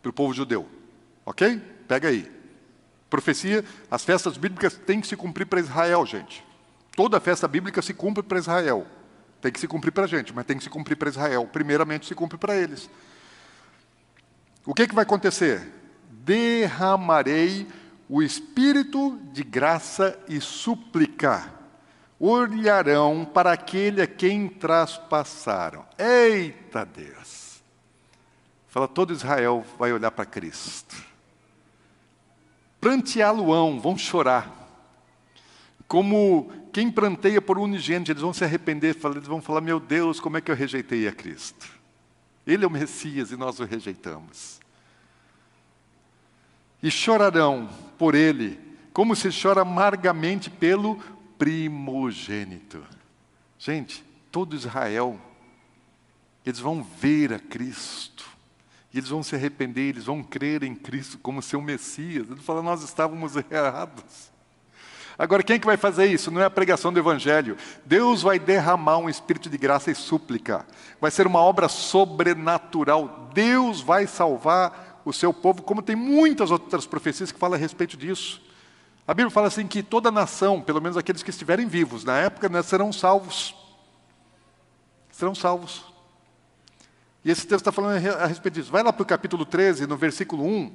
Para o povo judeu. Ok? Pega aí. Profecia, as festas bíblicas têm que se cumprir para Israel, gente. Toda festa bíblica se cumpre para Israel. Tem que se cumprir para a gente, mas tem que se cumprir para Israel. Primeiramente se cumpre para eles. O que, que vai acontecer? Derramarei o espírito de graça e súplica olharão para aquele a quem traspassaram. Eita Deus! Fala, todo Israel vai olhar para Cristo. Pranteá-lo-ão, vão chorar. Como quem pranteia por unigênito, eles vão se arrepender, eles vão falar: Meu Deus, como é que eu rejeitei a Cristo? Ele é o Messias e nós o rejeitamos. E chorarão por ele como se chora amargamente pelo primogênito. Gente, todo Israel, eles vão ver a Cristo. E eles vão se arrepender, eles vão crer em Cristo como seu Messias. Ele fala, nós estávamos errados. Agora, quem é que vai fazer isso? Não é a pregação do Evangelho. Deus vai derramar um espírito de graça e súplica. Vai ser uma obra sobrenatural. Deus vai salvar o seu povo, como tem muitas outras profecias que falam a respeito disso. A Bíblia fala assim que toda nação, pelo menos aqueles que estiverem vivos na época, né, serão salvos. Serão salvos. E esse texto está falando a respeito disso. Vai lá para o capítulo 13, no versículo 1.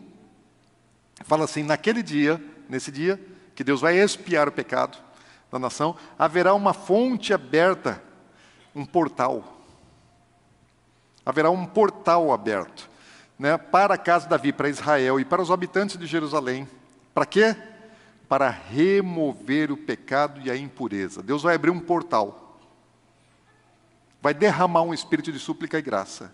Fala assim: naquele dia, nesse dia, que Deus vai expiar o pecado da nação, haverá uma fonte aberta, um portal. Haverá um portal aberto né, para a casa de Davi, para Israel e para os habitantes de Jerusalém. Para quê? Para remover o pecado e a impureza. Deus vai abrir um portal. Vai derramar um espírito de súplica e graça.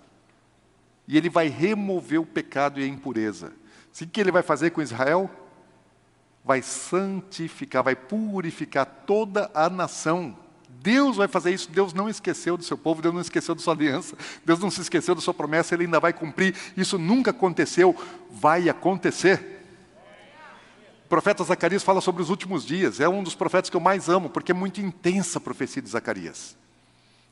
E ele vai remover o pecado e a impureza. O que ele vai fazer com Israel? vai santificar, vai purificar toda a nação. Deus vai fazer isso, Deus não esqueceu do seu povo, Deus não esqueceu da sua aliança, Deus não se esqueceu da sua promessa, Ele ainda vai cumprir. Isso nunca aconteceu, vai acontecer. O profeta Zacarias fala sobre os últimos dias, é um dos profetas que eu mais amo, porque é muito intensa a profecia de Zacarias.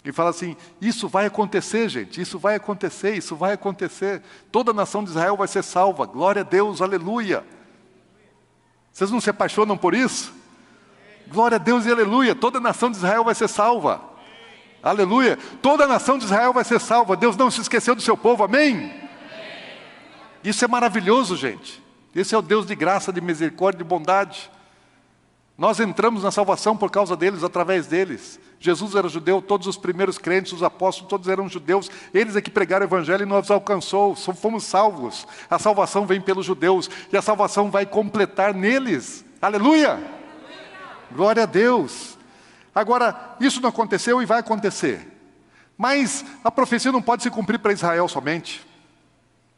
Ele fala assim: Isso vai acontecer, gente, isso vai acontecer, isso vai acontecer. Toda a nação de Israel vai ser salva, glória a Deus, aleluia. Vocês não se apaixonam por isso? Glória a Deus e aleluia. Toda a nação de Israel vai ser salva. Aleluia. Toda a nação de Israel vai ser salva. Deus não se esqueceu do seu povo. Amém? Isso é maravilhoso, gente. Esse é o Deus de graça, de misericórdia, de bondade. Nós entramos na salvação por causa deles, através deles. Jesus era judeu, todos os primeiros crentes, os apóstolos, todos eram judeus. Eles é que pregaram o evangelho e nos alcançou, fomos salvos. A salvação vem pelos judeus e a salvação vai completar neles. Aleluia! Glória a Deus. Agora, isso não aconteceu e vai acontecer. Mas a profecia não pode se cumprir para Israel somente.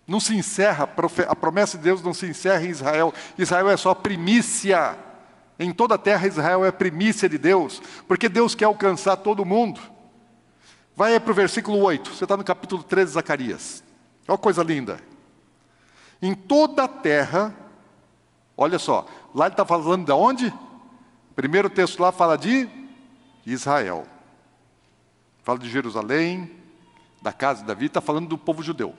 Não se encerra, a promessa de Deus não se encerra em Israel. Israel é só a primícia. Em toda a terra, Israel é primícia de Deus, porque Deus quer alcançar todo mundo. Vai para o versículo 8, você está no capítulo 13 de Zacarias. Olha que coisa linda. Em toda a terra, olha só, lá ele está falando de onde? Primeiro texto lá fala de Israel. Fala de Jerusalém, da casa de Davi, está falando do povo judeu.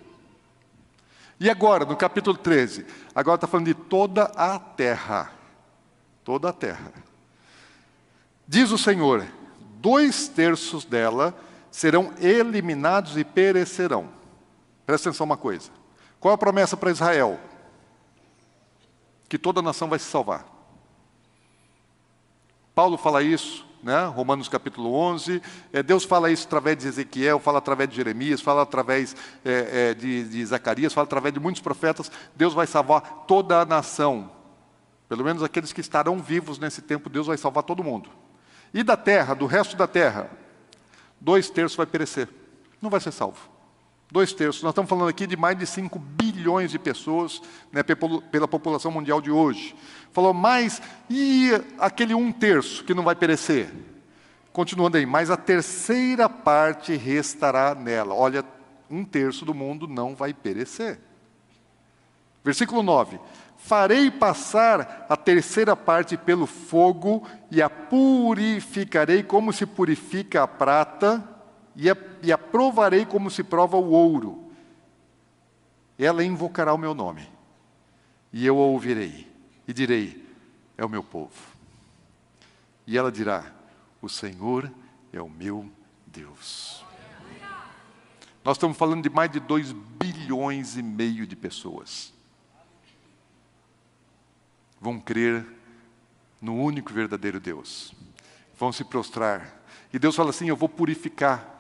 E agora, no capítulo 13, agora está falando de toda a terra toda a terra. Diz o Senhor: dois terços dela serão eliminados e perecerão. Presta atenção uma coisa. Qual a promessa para Israel? Que toda a nação vai se salvar. Paulo fala isso, né? Romanos capítulo 11. É, Deus fala isso através de Ezequiel, fala através de Jeremias, fala através é, é, de, de Zacarias, fala através de muitos profetas. Deus vai salvar toda a nação. Pelo menos aqueles que estarão vivos nesse tempo, Deus vai salvar todo mundo. E da terra, do resto da terra, dois terços vai perecer. Não vai ser salvo. Dois terços. Nós estamos falando aqui de mais de 5 bilhões de pessoas né, pela população mundial de hoje. Falou, mas e aquele um terço que não vai perecer? Continuando aí, mas a terceira parte restará nela. Olha, um terço do mundo não vai perecer. Versículo 9: Farei passar a terceira parte pelo fogo e a purificarei como se purifica a prata e a, e a provarei como se prova o ouro. Ela invocará o meu nome e eu a ouvirei e direi: É o meu povo. E ela dirá: O Senhor é o meu Deus. Nós estamos falando de mais de 2 bilhões e meio de pessoas vão crer no único e verdadeiro Deus. Vão se prostrar. E Deus fala assim: Eu vou purificar.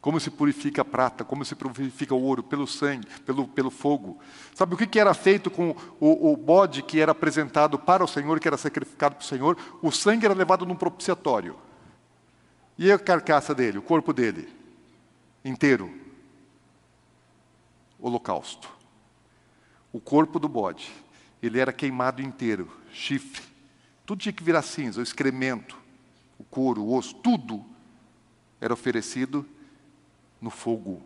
Como se purifica a prata, como se purifica o ouro, pelo sangue, pelo, pelo fogo. Sabe o que, que era feito com o, o bode que era apresentado para o Senhor, que era sacrificado para o Senhor? O sangue era levado num propiciatório. E a carcaça dele, o corpo dele, inteiro? Holocausto. O corpo do bode ele era queimado inteiro, chifre. Tudo tinha que virar cinza, o excremento, o couro, o osso, tudo era oferecido no fogo.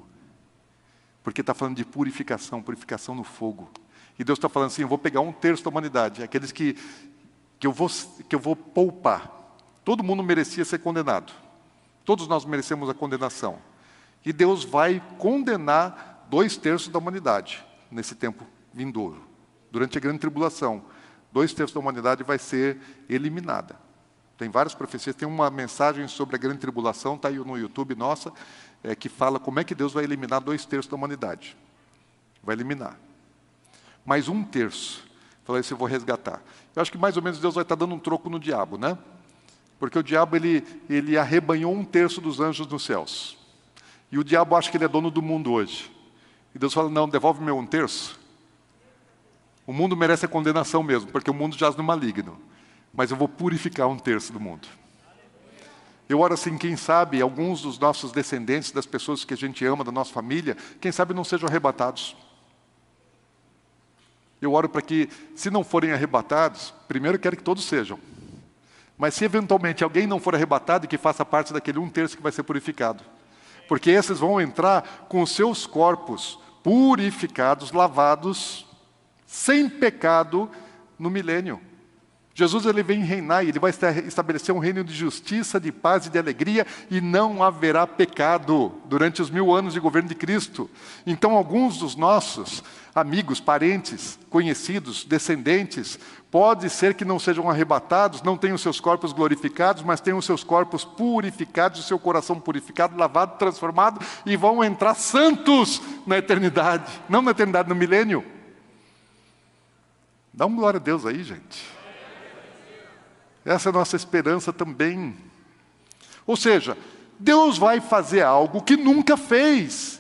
Porque está falando de purificação, purificação no fogo. E Deus está falando assim: eu vou pegar um terço da humanidade, aqueles que, que, eu vou, que eu vou poupar. Todo mundo merecia ser condenado. Todos nós merecemos a condenação. E Deus vai condenar dois terços da humanidade nesse tempo vindouro. Durante a grande tribulação, dois terços da humanidade vai ser eliminada. Tem várias profecias, tem uma mensagem sobre a grande tribulação, está aí no YouTube nossa, é, que fala como é que Deus vai eliminar dois terços da humanidade. Vai eliminar. Mais um terço. Falei, isso eu vou resgatar. Eu acho que mais ou menos Deus vai estar dando um troco no diabo, né? Porque o diabo ele, ele arrebanhou um terço dos anjos nos céus. E o diabo acha que ele é dono do mundo hoje. E Deus fala: não, devolve meu um terço. O mundo merece a condenação mesmo, porque o mundo jaz no maligno. Mas eu vou purificar um terço do mundo. Eu oro assim, quem sabe alguns dos nossos descendentes, das pessoas que a gente ama, da nossa família, quem sabe não sejam arrebatados. Eu oro para que, se não forem arrebatados, primeiro quero que todos sejam. Mas se eventualmente alguém não for arrebatado, que faça parte daquele um terço que vai ser purificado. Porque esses vão entrar com os seus corpos purificados, lavados, sem pecado, no milênio. Jesus ele vem reinar e ele vai estabelecer um reino de justiça, de paz e de alegria, e não haverá pecado durante os mil anos de governo de Cristo. Então, alguns dos nossos amigos, parentes, conhecidos, descendentes, pode ser que não sejam arrebatados, não tenham seus corpos glorificados, mas tenham seus corpos purificados, o seu coração purificado, lavado, transformado, e vão entrar santos na eternidade, não na eternidade, no milênio. Dá um glória a Deus aí, gente. Essa é a nossa esperança também. Ou seja, Deus vai fazer algo que nunca fez.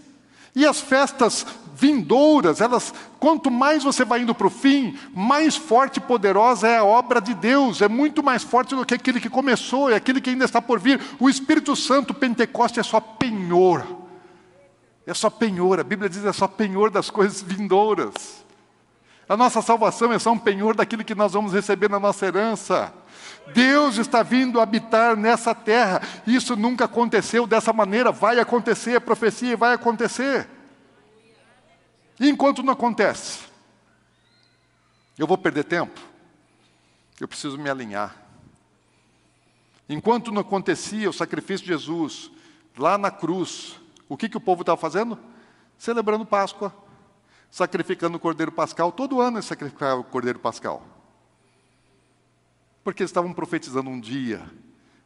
E as festas vindouras, elas, quanto mais você vai indo para o fim, mais forte e poderosa é a obra de Deus, é muito mais forte do que aquele que começou, é aquele que ainda está por vir. O Espírito Santo, Pentecoste, é só penhor. É só penhor, a Bíblia diz é só penhor das coisas vindouras. A nossa salvação é só um penhor daquilo que nós vamos receber na nossa herança. Deus está vindo habitar nessa terra. Isso nunca aconteceu dessa maneira, vai acontecer, a profecia vai acontecer. E enquanto não acontece, eu vou perder tempo. Eu preciso me alinhar. Enquanto não acontecia o sacrifício de Jesus lá na cruz, o que, que o povo estava fazendo? Celebrando Páscoa, sacrificando o Cordeiro Pascal. Todo ano eles sacrificavam o Cordeiro Pascal. Porque eles estavam profetizando um dia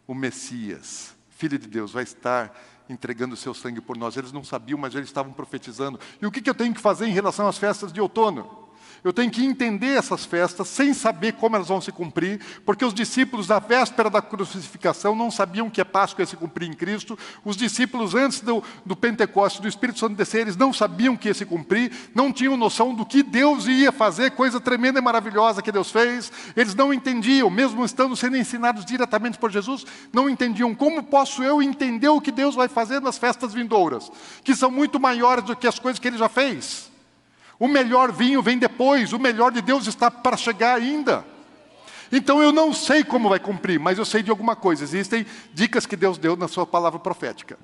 o Messias, Filho de Deus, vai estar entregando o seu sangue por nós. Eles não sabiam, mas eles estavam profetizando. E o que eu tenho que fazer em relação às festas de outono? Eu tenho que entender essas festas sem saber como elas vão se cumprir, porque os discípulos da véspera da crucificação não sabiam que a Páscoa ia se cumprir em Cristo. Os discípulos antes do, do Pentecostes, do Espírito Santo descer, eles não sabiam que ia se cumprir, não tinham noção do que Deus ia fazer, coisa tremenda e maravilhosa que Deus fez. Eles não entendiam, mesmo estando sendo ensinados diretamente por Jesus, não entendiam como posso eu entender o que Deus vai fazer nas festas vindouras, que são muito maiores do que as coisas que ele já fez. O melhor vinho vem depois, o melhor de Deus está para chegar ainda. Então eu não sei como vai cumprir, mas eu sei de alguma coisa. Existem dicas que Deus deu na sua palavra profética.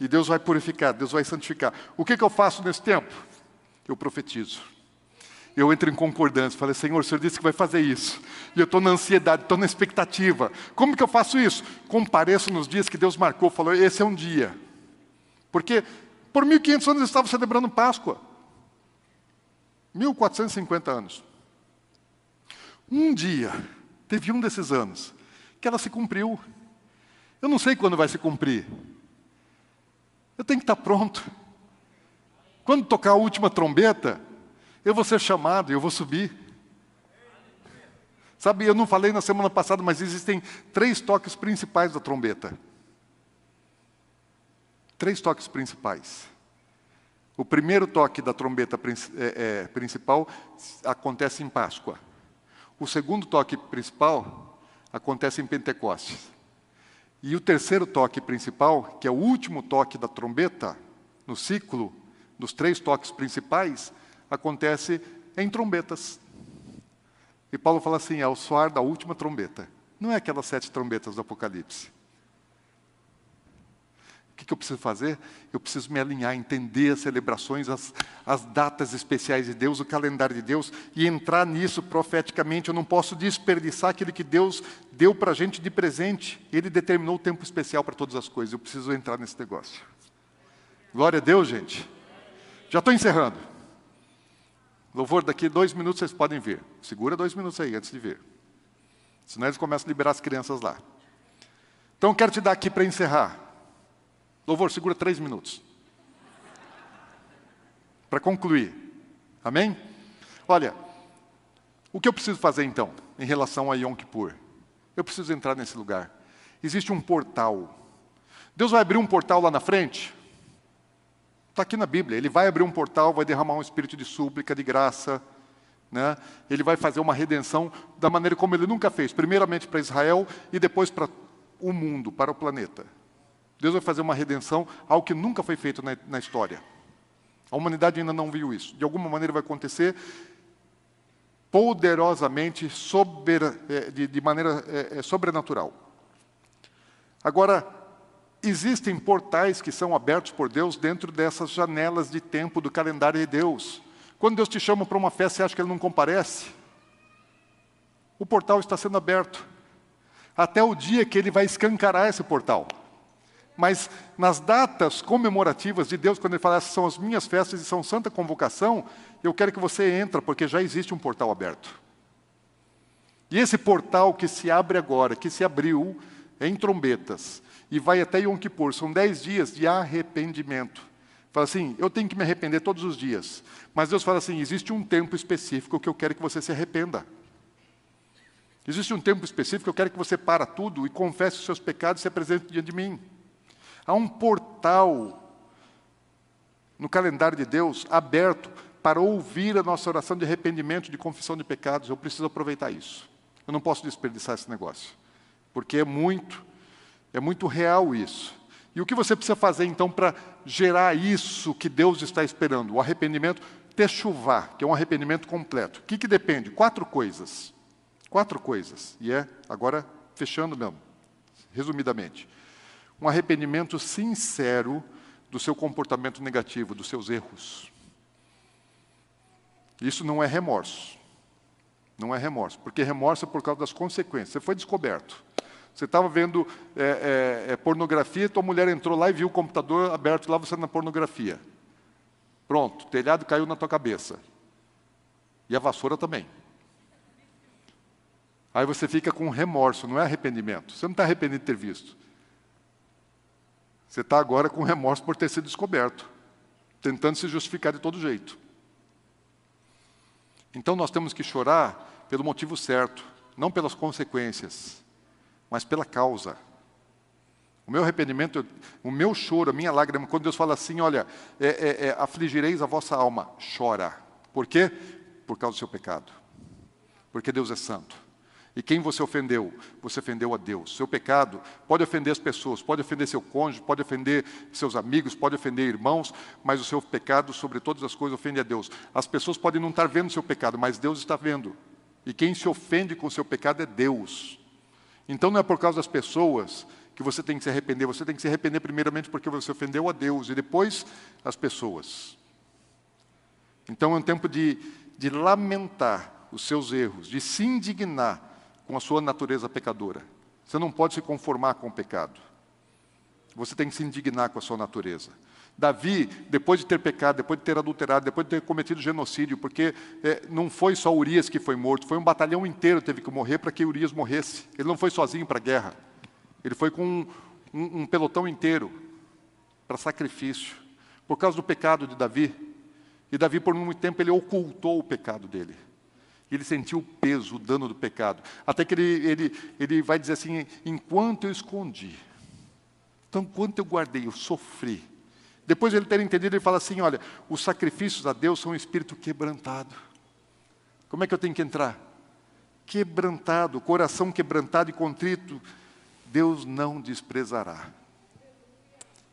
E Deus vai purificar, Deus vai santificar. O que, que eu faço nesse tempo? Eu profetizo. Eu entro em concordância, falei, Senhor, o Senhor disse que vai fazer isso. E eu estou na ansiedade, estou na expectativa. Como que eu faço isso? Compareço nos dias que Deus marcou, falou, esse é um dia. Porque por 1500 anos estavam celebrando Páscoa. 1450 anos. Um dia, teve um desses anos, que ela se cumpriu. Eu não sei quando vai se cumprir. Eu tenho que estar pronto. Quando tocar a última trombeta, eu vou ser chamado e eu vou subir. Sabe, eu não falei na semana passada, mas existem três toques principais da trombeta. Três toques principais. O primeiro toque da trombeta é, é, principal acontece em Páscoa. O segundo toque principal acontece em Pentecostes. E o terceiro toque principal, que é o último toque da trombeta, no ciclo dos três toques principais, acontece é em trombetas. E Paulo fala assim: ao soar da última trombeta. Não é aquelas sete trombetas do Apocalipse. O que, que eu preciso fazer? Eu preciso me alinhar, entender as celebrações, as, as datas especiais de Deus, o calendário de Deus, e entrar nisso profeticamente. Eu não posso desperdiçar aquilo que Deus deu para a gente de presente. Ele determinou o tempo especial para todas as coisas. Eu preciso entrar nesse negócio. Glória a Deus, gente. Já estou encerrando. Louvor, daqui dois minutos vocês podem ver. Segura dois minutos aí antes de ver. Senão eles começam a liberar as crianças lá. Então quero te dar aqui para encerrar. Louvor, segura três minutos. Para concluir. Amém? Olha, o que eu preciso fazer então, em relação a Yom Kippur? Eu preciso entrar nesse lugar. Existe um portal. Deus vai abrir um portal lá na frente? Está aqui na Bíblia. Ele vai abrir um portal, vai derramar um espírito de súplica, de graça. Né? Ele vai fazer uma redenção da maneira como ele nunca fez. Primeiramente para Israel e depois para o mundo, para o planeta. Deus vai fazer uma redenção, algo que nunca foi feito na, na história. A humanidade ainda não viu isso. De alguma maneira vai acontecer poderosamente, sober, é, de, de maneira é, é, sobrenatural. Agora, existem portais que são abertos por Deus dentro dessas janelas de tempo do calendário de Deus. Quando Deus te chama para uma festa, você acha que Ele não comparece? O portal está sendo aberto. Até o dia que Ele vai escancarar esse portal. Mas nas datas comemorativas de Deus, quando ele fala, essas são as minhas festas e são santa convocação, eu quero que você entre, porque já existe um portal aberto. E esse portal que se abre agora, que se abriu em trombetas, e vai até Yom Kippur, são dez dias de arrependimento. Fala assim, eu tenho que me arrepender todos os dias. Mas Deus fala assim, existe um tempo específico que eu quero que você se arrependa. Existe um tempo específico que eu quero que você para tudo e confesse os seus pecados e se apresente diante de mim. Há um portal no calendário de Deus aberto para ouvir a nossa oração de arrependimento, de confissão de pecados. Eu preciso aproveitar isso. Eu não posso desperdiçar esse negócio, porque é muito, é muito real isso. E o que você precisa fazer então para gerar isso que Deus está esperando? O arrependimento techuvá, que é um arrependimento completo. O que, que depende? Quatro coisas. Quatro coisas. E é, agora, fechando mesmo, resumidamente um arrependimento sincero do seu comportamento negativo, dos seus erros. Isso não é remorso. Não é remorso, porque remorso é por causa das consequências. Você foi descoberto. Você estava vendo é, é, é, pornografia, tua mulher entrou lá e viu o computador aberto lá, você na pornografia. Pronto, o telhado caiu na tua cabeça. E a vassoura também. Aí você fica com remorso, não é arrependimento. Você não está arrependido de ter visto. Você está agora com remorso por ter sido descoberto, tentando se justificar de todo jeito. Então nós temos que chorar pelo motivo certo, não pelas consequências, mas pela causa. O meu arrependimento, o meu choro, a minha lágrima, quando Deus fala assim, olha, é, é, é, afligireis a vossa alma, chora. Por quê? Por causa do seu pecado. Porque Deus é santo. E quem você ofendeu? Você ofendeu a Deus. Seu pecado pode ofender as pessoas, pode ofender seu cônjuge, pode ofender seus amigos, pode ofender irmãos, mas o seu pecado, sobre todas as coisas, ofende a Deus. As pessoas podem não estar vendo seu pecado, mas Deus está vendo. E quem se ofende com seu pecado é Deus. Então não é por causa das pessoas que você tem que se arrepender, você tem que se arrepender primeiramente porque você ofendeu a Deus e depois as pessoas. Então é um tempo de, de lamentar os seus erros, de se indignar com a sua natureza pecadora. Você não pode se conformar com o pecado. Você tem que se indignar com a sua natureza. Davi, depois de ter pecado, depois de ter adulterado, depois de ter cometido genocídio, porque é, não foi só Urias que foi morto, foi um batalhão inteiro que teve que morrer para que Urias morresse. Ele não foi sozinho para a guerra. Ele foi com um, um, um pelotão inteiro para sacrifício, por causa do pecado de Davi. E Davi, por muito tempo, ele ocultou o pecado dele. Ele sentiu o peso, o dano do pecado. Até que ele, ele, ele vai dizer assim: enquanto eu escondi, então, enquanto eu guardei, eu sofri. Depois de ele ter entendido, ele fala assim: olha, os sacrifícios a Deus são um espírito quebrantado. Como é que eu tenho que entrar? Quebrantado, coração quebrantado e contrito, Deus não desprezará.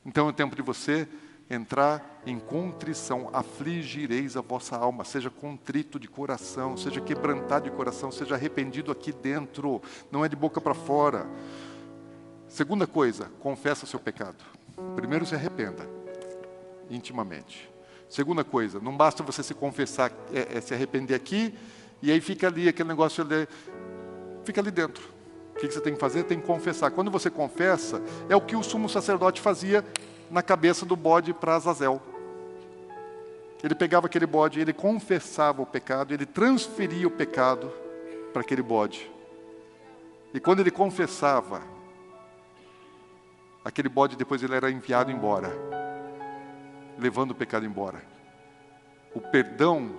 Então é tempo de você entrar em contrição, afligireis a vossa alma, seja contrito de coração, seja quebrantado de coração, seja arrependido aqui dentro, não é de boca para fora. Segunda coisa, confessa seu pecado. Primeiro se arrependa, intimamente. Segunda coisa, não basta você se confessar, é, é se arrepender aqui, e aí fica ali aquele negócio ali, fica ali dentro. O que você tem que fazer? Tem que confessar. Quando você confessa, é o que o sumo sacerdote fazia na cabeça do bode para Azazel. Ele pegava aquele bode, ele confessava o pecado, ele transferia o pecado para aquele bode. E quando ele confessava, aquele bode depois ele era enviado embora, levando o pecado embora. O perdão,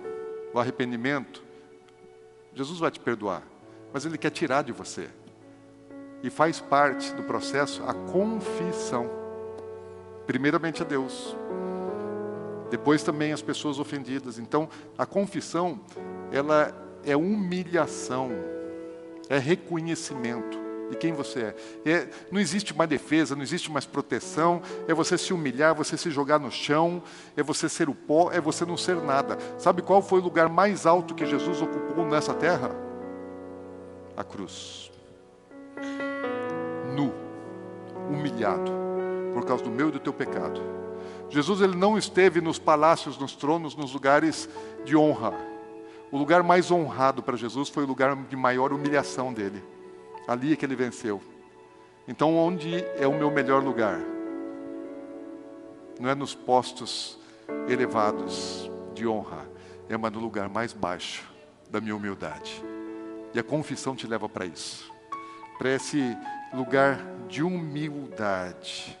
o arrependimento, Jesus vai te perdoar, mas ele quer tirar de você. E faz parte do processo a confissão. Primeiramente a Deus, depois também as pessoas ofendidas. Então, a confissão, ela é humilhação, é reconhecimento de quem você é. é. Não existe mais defesa, não existe mais proteção, é você se humilhar, você se jogar no chão, é você ser o pó, é você não ser nada. Sabe qual foi o lugar mais alto que Jesus ocupou nessa terra? A cruz nu, humilhado, por causa do meu e do teu pecado. Jesus ele não esteve nos palácios, nos tronos, nos lugares de honra. O lugar mais honrado para Jesus foi o lugar de maior humilhação dele. Ali é que ele venceu. Então, onde é o meu melhor lugar? Não é nos postos elevados de honra, é mas no lugar mais baixo da minha humildade. E a confissão te leva para isso, para esse lugar de humildade.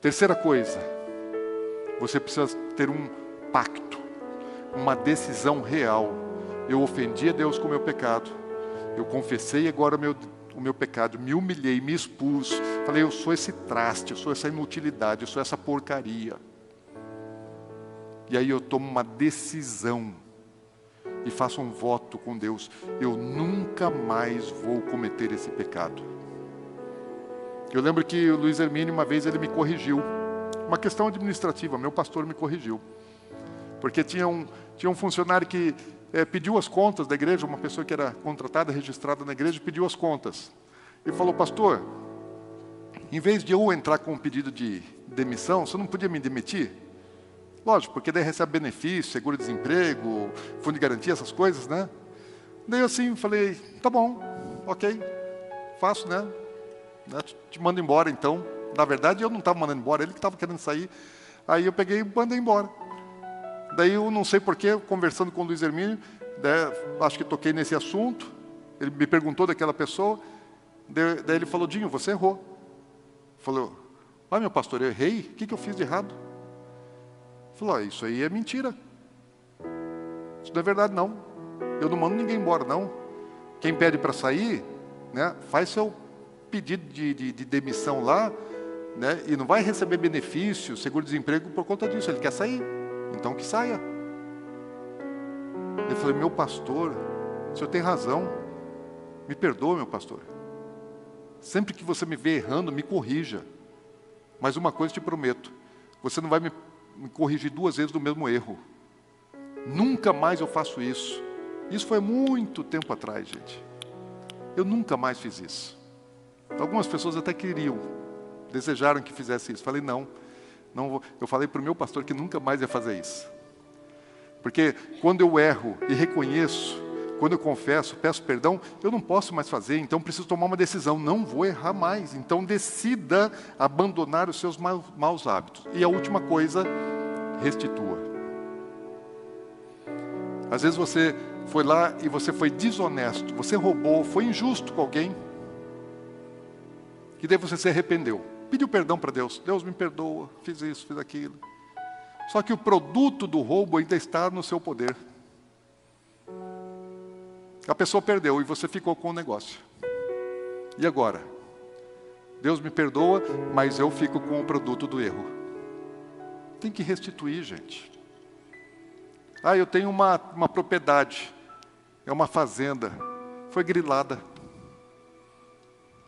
Terceira coisa, você precisa ter um pacto, uma decisão real. Eu ofendi a Deus com o meu pecado, eu confessei agora o meu, o meu pecado, me humilhei, me expus, falei, eu sou esse traste, eu sou essa inutilidade, eu sou essa porcaria. E aí eu tomo uma decisão e faço um voto com Deus: eu nunca mais vou cometer esse pecado. Eu lembro que o Luiz Hermínio, uma vez, ele me corrigiu. Uma questão administrativa, meu pastor me corrigiu. Porque tinha um, tinha um funcionário que é, pediu as contas da igreja, uma pessoa que era contratada, registrada na igreja, pediu as contas. Ele falou, pastor, em vez de eu entrar com um pedido de demissão, você não podia me demitir? Lógico, porque daí recebe benefício, seguro-desemprego, fundo de garantia, essas coisas, né? Daí eu assim, falei, tá bom, ok, faço, né? Né? Te mando embora então. Na verdade, eu não estava mandando embora, ele que estava querendo sair. Aí eu peguei e mandei embora. Daí eu não sei porquê, conversando com o Luiz Hermínio, daí, acho que toquei nesse assunto. Ele me perguntou daquela pessoa. Daí, daí ele falou: Dinho, você errou. Falou: Ah, meu pastor, eu errei? O que, que eu fiz de errado? Falou: ah, Isso aí é mentira. Isso não é verdade, não. Eu não mando ninguém embora, não. Quem pede para sair, né, faz seu pedido de, de, de demissão lá, né, e não vai receber benefício, seguro-desemprego por conta disso, ele quer sair, então que saia. Eu falei, meu pastor, o senhor tem razão, me perdoa, meu pastor. Sempre que você me vê errando, me corrija. Mas uma coisa te prometo: você não vai me, me corrigir duas vezes do mesmo erro. Nunca mais eu faço isso. Isso foi muito tempo atrás, gente. Eu nunca mais fiz isso. Algumas pessoas até queriam, desejaram que fizesse isso. Falei, não, não vou. Eu falei para o meu pastor que nunca mais ia fazer isso. Porque quando eu erro e reconheço, quando eu confesso, peço perdão, eu não posso mais fazer, então preciso tomar uma decisão, não vou errar mais. Então decida abandonar os seus maus hábitos. E a última coisa, restitua. Às vezes você foi lá e você foi desonesto, você roubou, foi injusto com alguém, que daí você se arrependeu. Pediu perdão para Deus. Deus me perdoa, fiz isso, fiz aquilo. Só que o produto do roubo ainda está no seu poder. A pessoa perdeu e você ficou com o negócio. E agora? Deus me perdoa, mas eu fico com o produto do erro. Tem que restituir, gente. Ah, eu tenho uma, uma propriedade, é uma fazenda, foi grilada.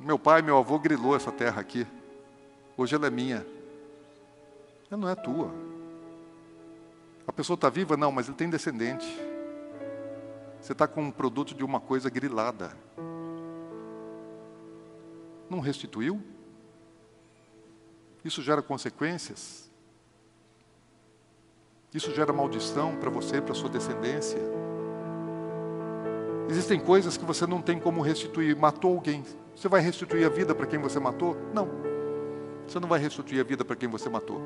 Meu pai, meu avô grilou essa terra aqui. Hoje ela é minha. Ela não é tua. A pessoa está viva? Não, mas ele tem descendente. Você está com um produto de uma coisa grilada. Não restituiu? Isso gera consequências? Isso gera maldição para você, para sua descendência? Existem coisas que você não tem como restituir. Matou alguém. Você vai restituir a vida para quem você matou? Não. Você não vai restituir a vida para quem você matou.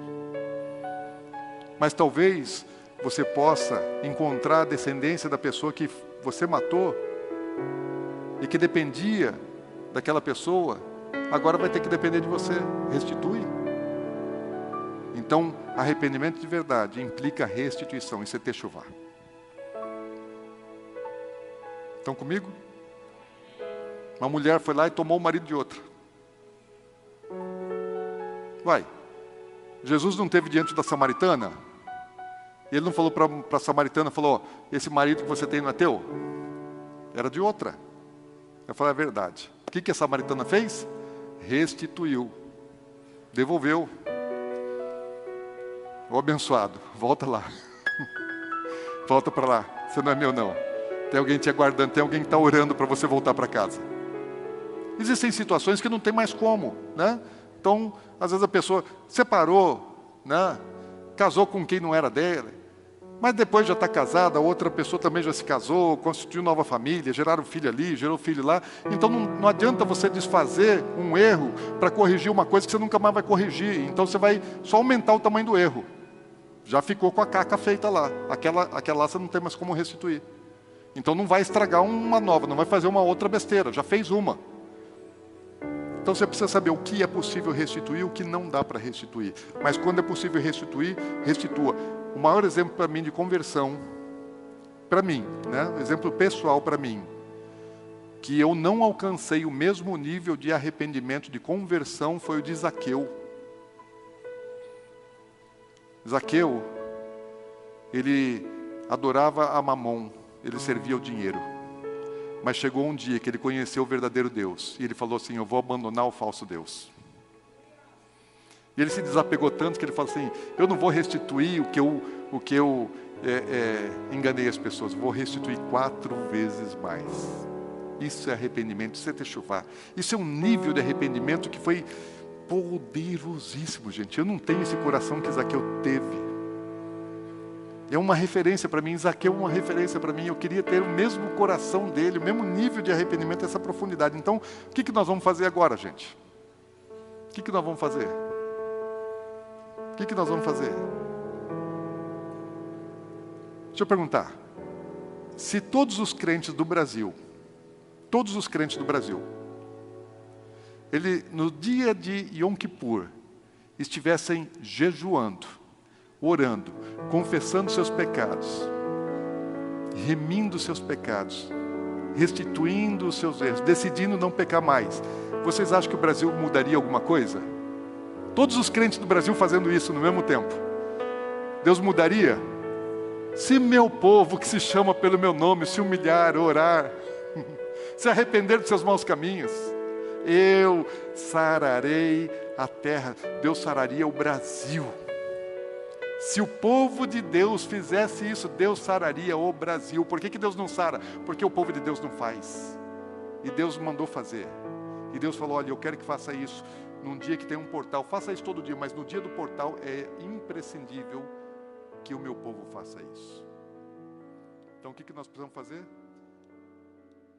Mas talvez você possa encontrar a descendência da pessoa que você matou e que dependia daquela pessoa, agora vai ter que depender de você. Restitui. Então, arrependimento de verdade implica restituição, isso é techuvá. Estão comigo? Uma mulher foi lá e tomou o marido de outra. Vai. Jesus não teve diante da samaritana? Ele não falou para a samaritana, falou, esse marido que você tem não é teu? Era de outra. Eu falei, é verdade. O que, que a samaritana fez? Restituiu. Devolveu. O abençoado, volta lá. [laughs] volta para lá. Você não é meu, não. Tem alguém te aguardando, tem alguém que está orando para você voltar para casa. Existem situações que não tem mais como, né? Então, às vezes a pessoa separou, né? Casou com quem não era dele, mas depois já está casada, outra pessoa também já se casou, constituiu nova família, geraram filho ali, gerou filho lá. Então não, não adianta você desfazer um erro para corrigir uma coisa que você nunca mais vai corrigir. Então você vai só aumentar o tamanho do erro. Já ficou com a caca feita lá. Aquela, aquela lá você não tem mais como restituir. Então não vai estragar uma nova, não vai fazer uma outra besteira, já fez uma. Então você precisa saber o que é possível restituir e o que não dá para restituir. Mas quando é possível restituir, restitua. O maior exemplo para mim de conversão, para mim, né? exemplo pessoal para mim, que eu não alcancei o mesmo nível de arrependimento, de conversão, foi o de Zaqueu. Zaqueu, ele adorava a Mamon, ele servia o dinheiro. Mas chegou um dia que ele conheceu o verdadeiro Deus. E ele falou assim: Eu vou abandonar o falso Deus. E ele se desapegou tanto que ele falou assim: Eu não vou restituir o que eu, o que eu é, é, enganei as pessoas, vou restituir quatro vezes mais. Isso é arrependimento, isso é techuvá. Isso é um nível de arrependimento que foi poderosíssimo, gente. Eu não tenho esse coração que Zaqueu teve é uma referência para mim, Zaqueu é uma referência para mim. Eu queria ter o mesmo coração dele, o mesmo nível de arrependimento, essa profundidade. Então, o que, que nós vamos fazer agora, gente? O que, que nós vamos fazer? O que, que nós vamos fazer? Deixa eu perguntar. Se todos os crentes do Brasil, todos os crentes do Brasil, ele no dia de Yom Kippur estivessem jejuando, orando, confessando seus pecados, remindo seus pecados, restituindo os seus erros, decidindo não pecar mais. Vocês acham que o Brasil mudaria alguma coisa? Todos os crentes do Brasil fazendo isso no mesmo tempo. Deus mudaria? Se meu povo que se chama pelo meu nome se humilhar, orar, [laughs] se arrepender dos seus maus caminhos, eu sararei a terra. Deus sararia o Brasil. Se o povo de Deus fizesse isso, Deus sararia o Brasil. Por que, que Deus não sara? Porque o povo de Deus não faz. E Deus mandou fazer. E Deus falou: Olha, eu quero que faça isso num dia que tem um portal. Faça isso todo dia, mas no dia do portal é imprescindível que o meu povo faça isso. Então o que, que nós precisamos fazer?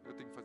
Eu tenho que fazer.